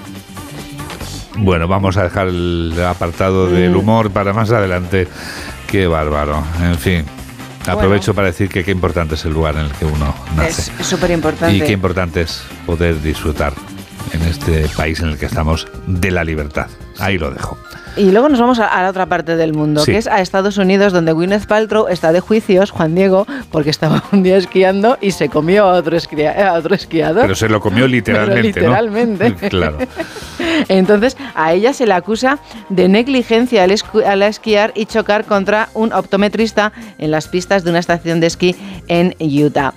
Bueno, vamos a dejar el apartado del Mm. humor para más adelante. Qué bárbaro. En fin, aprovecho para decir que qué importante es el lugar en el que uno nace. Es súper importante. Y qué importante es poder disfrutar en este país en el que estamos de la libertad. Ahí lo dejo. Y luego nos vamos a, a la otra parte del mundo, Sí. que es a Estados Unidos, donde Gwyneth Paltrow está de juicios, Juan Diego, porque estaba un día esquiando y se comió a otro, esquia- a otro esquiador. Pero se lo comió literalmente, Pero literalmente. ¿no? claro. Entonces, a ella se le acusa de negligencia al esquiar y chocar contra un optometrista en las pistas de una estación de esquí en Utah.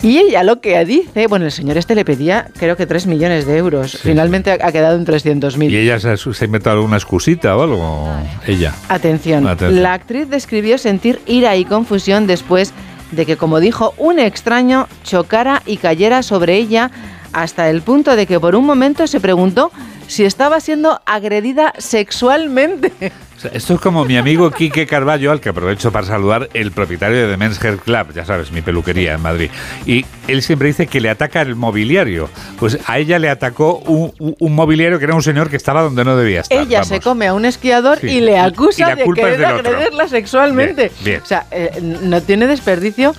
Y ella lo que dice, bueno, el señor este le pedía creo que 3 millones de euros. Finalmente ha ha quedado en 300.000. ¿Y ella se ha, se ha inventado alguna excusita o algo? Ella. Atención, Atención. la actriz describió sentir ira y confusión después de que, como dijo, un extraño chocara y cayera sobre ella hasta el punto de que por un momento se preguntó si estaba siendo agredida sexualmente. O sea, esto es como mi amigo Quique Carballo, al que aprovecho para saludar, el propietario de The Men's Hair Club, ya sabes, mi peluquería en Madrid. Y él siempre dice que le ataca el mobiliario. Pues a ella le atacó un, un- un mobiliario que era un señor que estaba donde no debía estar. Ella se vamos. come a un esquiador Sí. y le Y acusa la de querer agredirla sexualmente. Bien, bien. O sea, eh, no tiene desperdicio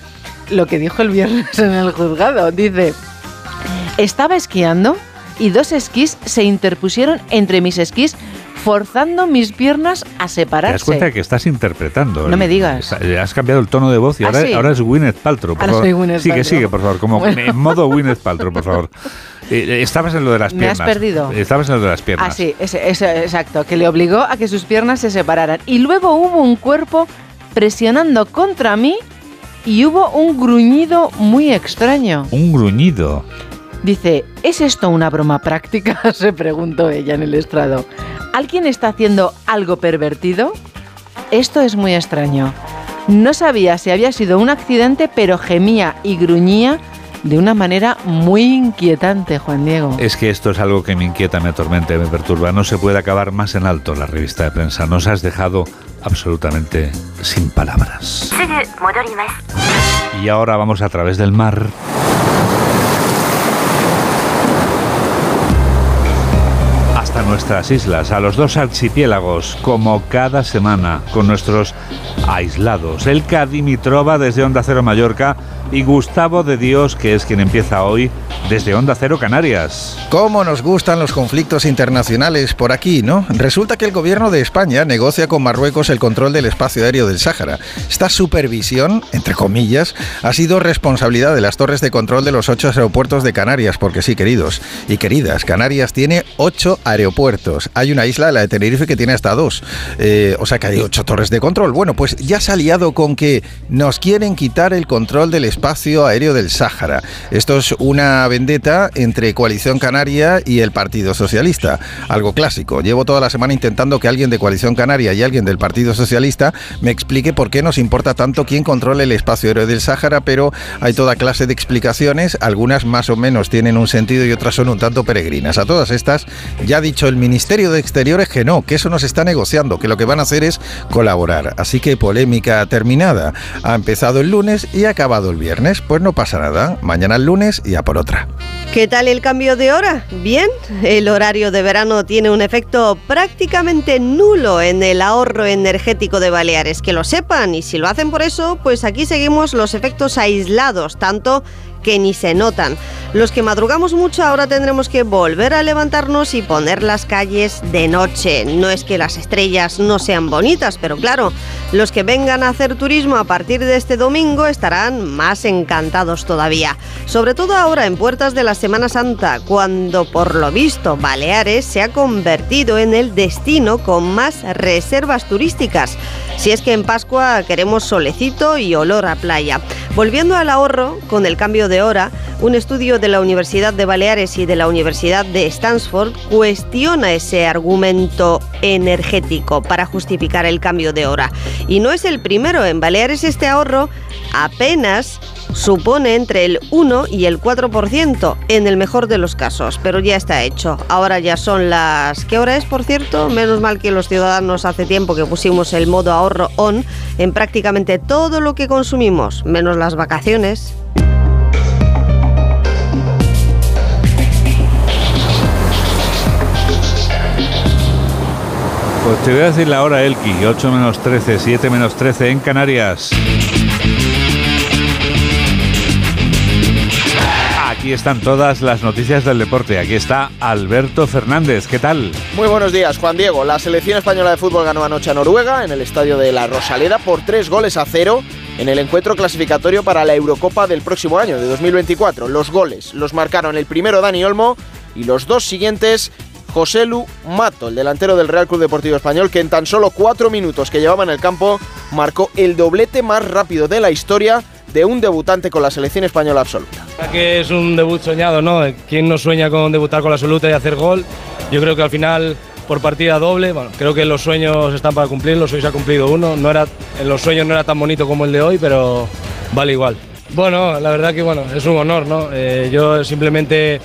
lo que dijo el viernes en el juzgado. Dice, estaba esquiando y dos esquís se interpusieron entre mis esquís forzando mis piernas a ¿Te separarse. das cuenta de que estás interpretando? No me digas. Está- Has cambiado el tono de voz y ¿Ah, ahora, sí? ahora es Gwyneth Paltrow. Por Ahora favor. soy Gwyneth sigue, Paltrow. sigue, por favor. Como Bueno. en modo Gwyneth Paltrow, por favor. Eh, eh, estabas en lo de las Me has piernas. perdido. Estabas en lo de las piernas. Ah, sí, ese- ese- exacto, que le obligó a que sus piernas se separaran. Y luego hubo un cuerpo presionando contra mí y hubo un gruñido muy extraño. Un gruñido. Dice, ¿es esto una broma práctica? se preguntó ella en el estrado. ¿Alguien está haciendo algo pervertido? Esto es muy extraño. No sabía si había sido un accidente, pero gemía y gruñía de una manera muy inquietante, Juan Diego. Es que esto es algo que me inquieta, me atormenta, me perturba. No se puede acabar más en alto la revista de prensa. Nos has dejado absolutamente sin palabras. Y ahora vamos a través del mar. Nuestras islas, a los dos archipiélagos, como cada semana, con nuestros aislados. El Dimitrova desde Onda Cero Mallorca y Gustavo de Dios, que es quien empieza hoy desde Onda Cero Canarias. ¿Cómo nos gustan los conflictos internacionales por aquí, no? Resulta que el gobierno de España negocia con Marruecos el control del espacio aéreo del Sáhara. Esta supervisión, entre comillas, ha sido responsabilidad de las torres de control de los ocho aeropuertos de Canarias, porque sí, queridos y queridas, Canarias tiene ocho aeropuertos. Hay una isla, la de Tenerife, que tiene hasta dos. Eh, o sea que hay ocho torres de control. Bueno, pues ya se ha liado con que nos quieren quitar el control del espacio espacio aéreo del Sáhara. Esto es una vendetta entre Coalición Canaria y el Partido Socialista. Algo clásico. Llevo toda la semana intentando que alguien de Coalición Canaria y alguien del Partido Socialista me explique por qué nos importa tanto quién controla el espacio aéreo del Sáhara, pero hay toda clase de explicaciones. Algunas más o menos tienen un sentido y otras son un tanto peregrinas. A todas estas ya ha dicho el Ministerio de Exteriores que no, que eso no se está negociando, que lo que van a hacer es colaborar. Así que polémica terminada. Ha empezado el lunes y ha acabado el viernes viernes, pues no pasa nada. Mañana el lunes y a por otra. ¿Qué tal el cambio de hora? Bien, el horario de verano tiene un efecto prácticamente nulo en el ahorro energético de Baleares. Que lo sepan y si lo hacen por eso, pues aquí seguimos los efectos aislados, tanto que ni se notan. Los que madrugamos mucho ahora tendremos que volver a levantarnos y poner las calles de noche. No es que las estrellas no sean bonitas, pero claro, los que vengan a hacer turismo a partir de este domingo estarán más encantados todavía. Sobre todo ahora en puertas de la Semana Santa, cuando por lo visto Baleares se ha convertido en el destino con más reservas turísticas. Si es que en Pascua queremos solecito y olor a playa. Volviendo al ahorro, con el cambio hora, un estudio de la Universidad de Baleares y de la Universidad de Stanford cuestiona ese argumento energético para justificar el cambio de hora. Y no es el primero, en Baleares este ahorro apenas supone entre el 1 y el 4% en el mejor de los casos, pero ya está hecho. Ahora ya son las... ¿Qué hora es, por cierto? Menos mal que los ciudadanos hace tiempo que pusimos el modo ahorro on en prácticamente todo lo que consumimos, menos las vacaciones. Pues te voy a decir la hora, Elki, 8 menos 13, 7 menos 13 en Canarias. Aquí están todas las noticias del deporte. Aquí está Alberto Fernández. ¿Qué tal? Muy buenos días, Juan Diego. La selección española de fútbol ganó anoche a Noruega en el estadio de la Rosaleda por tres goles a cero en el encuentro clasificatorio para la Eurocopa del próximo año, de 2024. Los goles los marcaron el primero Dani Olmo y los dos siguientes José Lu Mato, el delantero del Real Club Deportivo Español, que en tan solo cuatro minutos que llevaba en el campo marcó el doblete más rápido de la historia de un debutante con la selección española absoluta. Que es un debut soñado, ¿no? ¿Quién no sueña con debutar con la absoluta y hacer gol? Yo creo que al final por partida doble, bueno, creo que los sueños están para cumplirlos, hoy se ha cumplido uno, no era, en los sueños no era tan bonito como el de hoy, pero vale igual. Bueno, la verdad que bueno, es un honor, ¿no? Eh, yo simplemente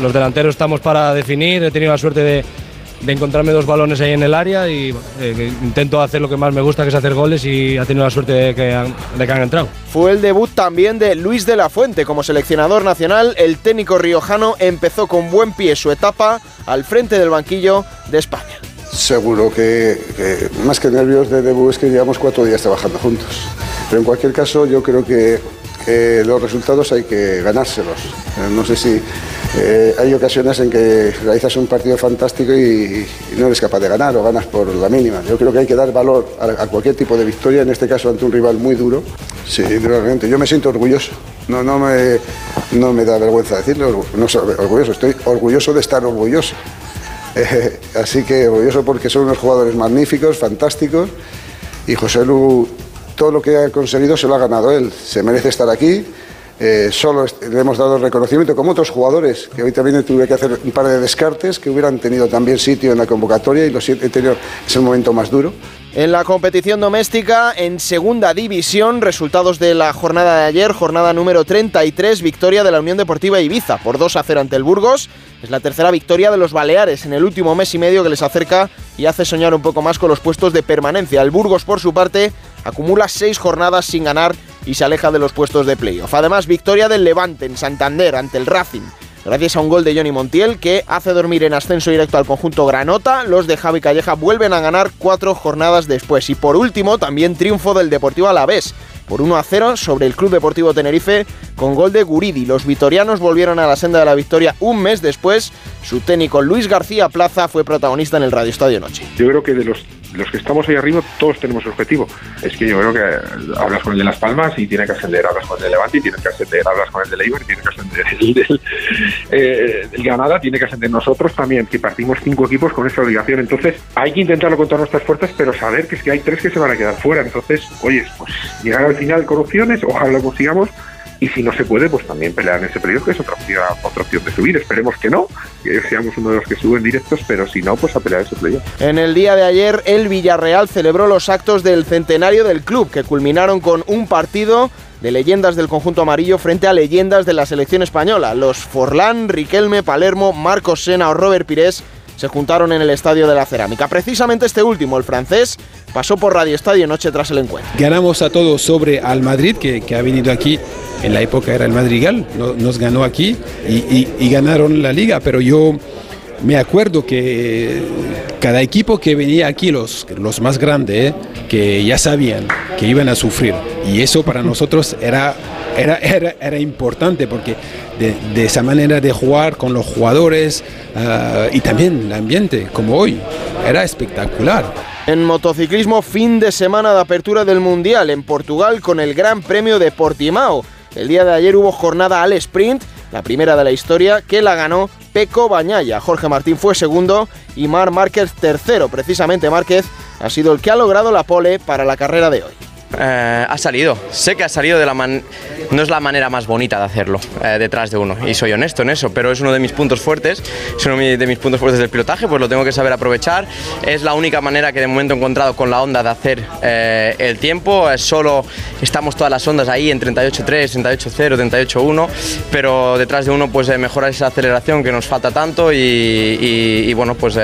los delanteros estamos para definir, he tenido la suerte de, encontrarme dos balones ahí en el área y eh, intento hacer lo que más me gusta, que es hacer goles y ha tenido la suerte de que, han, de que han entrado. Fue el debut también de Luis de la Fuente como seleccionador nacional. El técnico riojano empezó con buen pie su etapa al frente del banquillo de España. Seguro que, más que nervios de debut es que llevamos cuatro días trabajando juntos. Pero en cualquier caso yo creo que, que los resultados hay que ganárselos. Eh, no sé si eh, hay ocasiones en que realizas un partido fantástico y, no eres capaz de ganar o ganas por la mínima. Yo creo que hay que dar valor a, cualquier tipo de victoria, en este caso ante un rival muy duro. Sí, realmente. Yo me siento orgulloso. No, no, me, no me da vergüenza decirlo. No soy orgulloso, estoy orgulloso de estar orgulloso. Eh, así que orgulloso porque son unos jugadores magníficos, fantásticos. Y José Lu, todo lo que ha conseguido se lo ha ganado él. Se merece estar aquí eh, solo le hemos dado reconocimiento, como otros jugadores, que hoy también tuve que hacer un par de descartes que hubieran tenido también sitio en la convocatoria y lo he tenido, es el momento más duro. En la competición doméstica, en segunda división, resultados de la jornada de ayer, jornada número 33, victoria de la Unión Deportiva Ibiza por 2 a 0 ante el Burgos. Es la tercera victoria de los Baleares en el último mes y medio que les acerca y hace soñar un poco más con los puestos de permanencia. El Burgos, por su parte, acumula seis jornadas sin ganar y se aleja de los puestos de playoff. Además, victoria del Levante en Santander ante el Racing gracias a un gol de Johnny Montiel que hace dormir en ascenso directo al conjunto Granota. Los de Javi Calleja vuelven a ganar cuatro jornadas después. Y por último, también triunfo del Deportivo Alavés por 1 a 0 sobre el Club Deportivo Tenerife con gol de Guridi. Los vitorianos volvieron a la senda de la victoria un mes después. Su técnico Luis García Plaza fue protagonista en el Radio Estadio Noche. Yo creo que de los los que estamos ahí arriba todos tenemos objetivo. Es que yo creo que hablas con el de Las Palmas y tiene que ascender, hablas con el de Levante y tiene que ascender, hablas con el de Leibar y tiene que ascender, el del eh, Granada tiene que ascender. Nosotros también, que partimos cinco equipos con esa obligación. Entonces hay que intentarlo con todas nuestras fuerzas, pero saber que es que hay tres que se van a quedar fuera. Entonces, oye, pues llegar al final con opciones, ojalá lo consigamos y si no se puede, pues también pelear en ese periodo, que es otra opción, otra opción de subir. Esperemos que no, que seamos uno de los que suben directos, pero si no, pues a pelear ese playoff. En el día de ayer, el Villarreal celebró los actos del centenario del club, que culminaron con un partido de leyendas del conjunto amarillo frente a leyendas de la selección española. Los Forlán, Riquelme, Palermo, Marcos Sena o Robert Pires se juntaron en el Estadio de la Cerámica. Precisamente este último, el francés, pasó por Radio Estadio noche tras el encuentro. Ganamos a todos sobre al Madrid, que, que ha venido aquí en la época era el Madrigal, nos ganó aquí y, ganaron la liga, pero yo me acuerdo que cada equipo que venía aquí, los, los más grandes, que ya sabían que iban a sufrir. Y eso para nosotros era, era, era, importante porque de, esa manera de jugar con los jugadores ah, y también el ambiente, como hoy, era espectacular. En motociclismo, fin de semana de apertura del Mundial en Portugal con el Gran Premio de Portimao. El día de ayer hubo jornada al sprint, la primera de la historia, que la ganó Peco Bañaya. Jorge Martín fue segundo y Mar Márquez tercero. Precisamente Márquez ha sido el que ha logrado la pole para la carrera de hoy. Eh, ha salido. Sé que ha salido de la man no es la manera más bonita de hacerlo eh, detrás de uno y soy honesto en eso, pero es uno de mis puntos fuertes, es uno de mis puntos fuertes del pilotaje, pues lo tengo que saber aprovechar. Es la única manera que de momento he encontrado con la onda de hacer eh, el tiempo. Solo estamos todas las ondas ahí en 38.3, 38.0, 38.1, pero detrás de uno pues mejorar esa aceleración que nos falta tanto y, bueno pues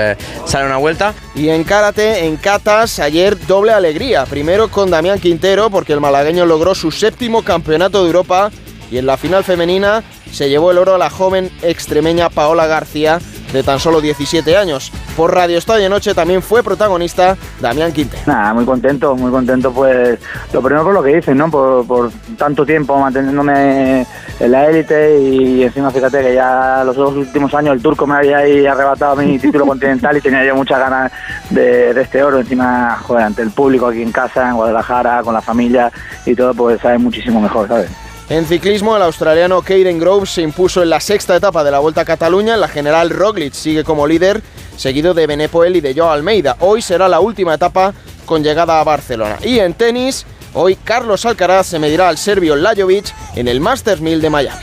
sale una vuelta. Y en karate, en katas, ayer doble alegría. Primero con Damián Quintana porque el malagueño logró su séptimo campeonato de Europa y en la final femenina se llevó el oro a la joven extremeña Paola García de tan solo 17 años. Por Radio Estadio Noche también fue protagonista Damián Quinte. Nada, muy contento, muy contento pues lo primero por lo que dicen, ¿no? Por, tanto tiempo manteniéndome en la élite y encima fíjate que ya los dos últimos años el turco me había ahí arrebatado mi título continental y tenía yo muchas ganas de, de, este oro. Encima, joder, ante el público aquí en casa, en Guadalajara, con la familia y todo, pues sabe muchísimo mejor, ¿sabes? En ciclismo, el australiano Caden Groves se impuso en la sexta etapa de la Vuelta a Cataluña. La general Roglic sigue como líder, seguido de Benepoel y de Joao Almeida. Hoy será la última etapa con llegada a Barcelona. Y en tenis, hoy Carlos Alcaraz se medirá al serbio Lajovic en el Masters 1000 de Miami.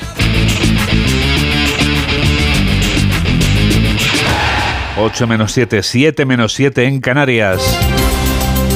8 menos 7, 7 menos 7 en Canarias.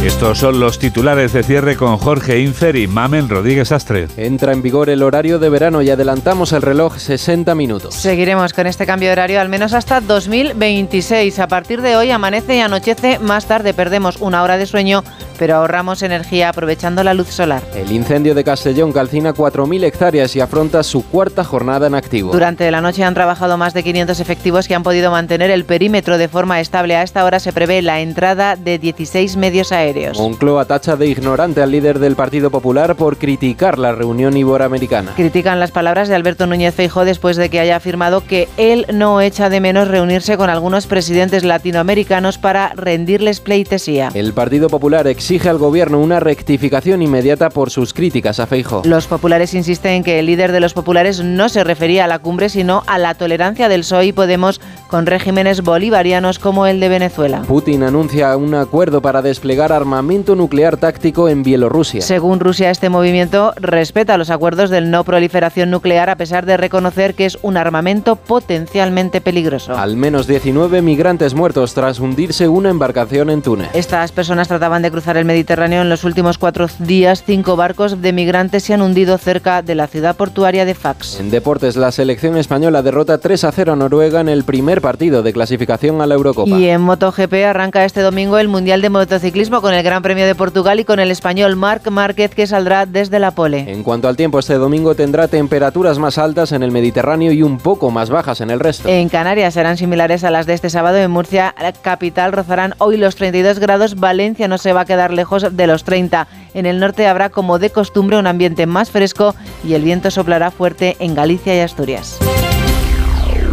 Estos son los titulares de cierre con Jorge Infer y Mamen Rodríguez Astre. Entra en vigor el horario de verano y adelantamos el reloj 60 minutos. Seguiremos con este cambio de horario al menos hasta 2026. A partir de hoy amanece y anochece más tarde. Perdemos una hora de sueño pero ahorramos energía aprovechando la luz solar. El incendio de Castellón calcina 4.000 hectáreas y afronta su cuarta jornada en activo. Durante la noche han trabajado más de 500 efectivos que han podido mantener el perímetro de forma estable. A esta hora se prevé la entrada de 16 medios aéreos. Moncloa tacha de ignorante al líder del Partido Popular por criticar la reunión iberoamericana. Critican las palabras de Alberto Núñez Feijóo después de que haya afirmado que él no echa de menos reunirse con algunos presidentes latinoamericanos para rendirles pleitesía. El Partido Popular exige al gobierno una rectificación inmediata por sus críticas a Feijo. Los populares insisten en que el líder de los populares no se refería a la cumbre, sino a la tolerancia del PSOE y Podemos con regímenes bolivarianos como el de Venezuela. Putin anuncia un acuerdo para desplegar armamento nuclear táctico en Bielorrusia. Según Rusia, este movimiento respeta los acuerdos de no proliferación nuclear a pesar de reconocer que es un armamento potencialmente peligroso. Al menos 19 migrantes muertos tras hundirse una embarcación en Túnez. Estas personas trataban de cruzar el Mediterráneo en los últimos cuatro días. Cinco barcos de migrantes se han hundido cerca de la ciudad portuaria de Fax. En deportes, la selección española derrota 3 a 0 a Noruega en el primer partido de clasificación a la Eurocopa. Y en MotoGP arranca este domingo el Mundial de Motociclismo con el Gran Premio de Portugal y con el español Marc Márquez que saldrá desde la pole. En cuanto al tiempo, este domingo tendrá temperaturas más altas en el Mediterráneo y un poco más bajas en el resto. En Canarias serán similares a las de este sábado. En Murcia, capital, rozarán hoy los 32 grados. Valencia no se va a quedar lejos de los 30. En el norte habrá, como de costumbre, un ambiente más fresco y el viento soplará fuerte en Galicia y Asturias.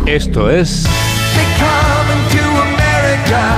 Esto es become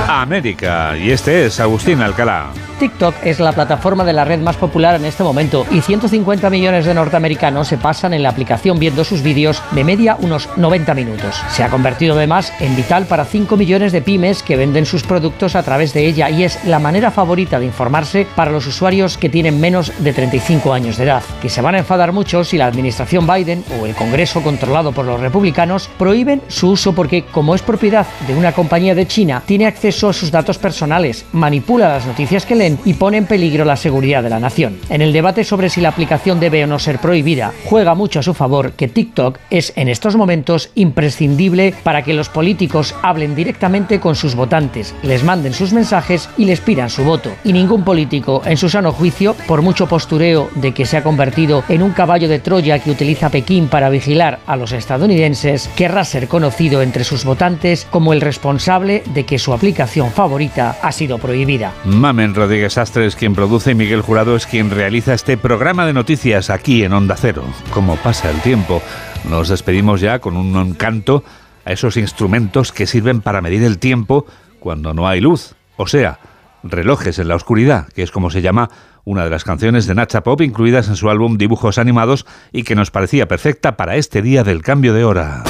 América y este es Agustín Alcalá. TikTok es la plataforma de la red más popular en este momento y 150 millones de norteamericanos se pasan en la aplicación viendo sus vídeos de media unos 90 minutos. Se ha convertido además en vital para 5 millones de pymes que venden sus productos a través de ella y es la manera favorita de informarse para los usuarios que tienen menos de 35 años de edad. Que se van a enfadar mucho si la administración Biden o el Congreso controlado por los republicanos prohíben su uso porque como es propiedad de una compañía de China, tiene acceso a sus datos personales, manipula las noticias que leen y pone en peligro la seguridad de la nación. En el debate sobre si la aplicación debe o no ser prohibida, juega mucho a su favor que TikTok es en estos momentos imprescindible para que los políticos hablen directamente con sus votantes, les manden sus mensajes y les pidan su voto. Y ningún político, en su sano juicio, por mucho postureo de que se ha convertido en un caballo de Troya que utiliza Pekín para vigilar a los estadounidenses, querrá ser conocido entre sus votantes como el responsable de que su aplicación favorita ha sido prohibida. Mamen Rodríguez Sastre es quien produce y Miguel Jurado es quien realiza este programa de noticias aquí en Onda Cero. Como pasa el tiempo, nos despedimos ya con un encanto a esos instrumentos que sirven para medir el tiempo cuando no hay luz, o sea, relojes en la oscuridad, que es como se llama una de las canciones de Nacha Pop incluidas en su álbum Dibujos Animados y que nos parecía perfecta para este día del cambio de hora.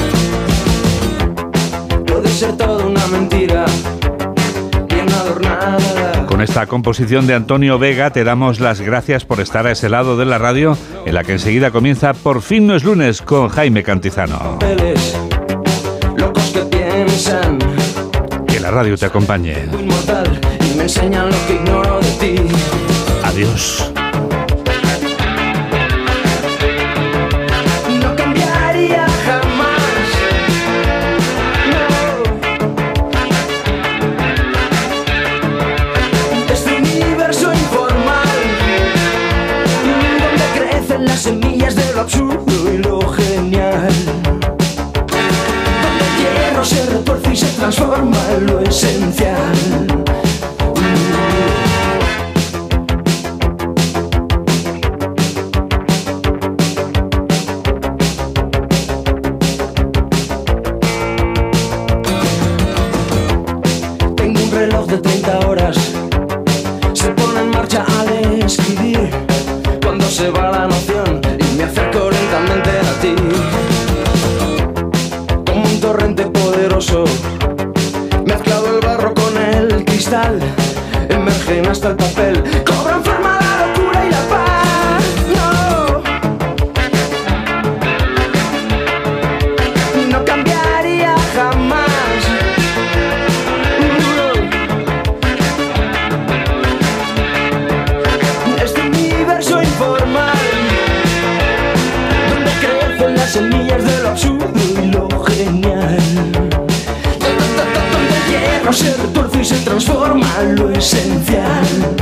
Ser toda una mentira, bien adornada. Con esta composición de Antonio Vega te damos las gracias por estar a ese lado de la radio en la que enseguida comienza Por fin no es lunes con Jaime Cantizano. Papeles, locos que piensan, Que la radio te acompañe. inmortal, y me enseñan lo que ignoro de ti. Adiós. Lo esencial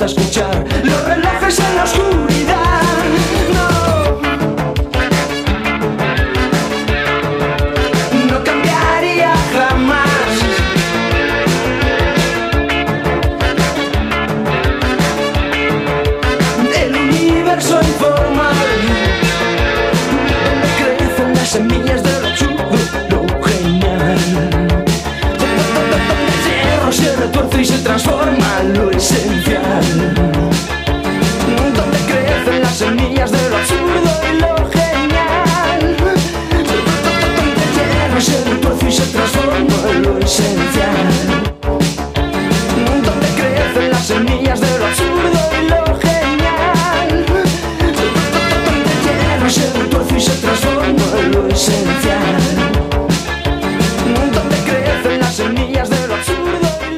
Solo me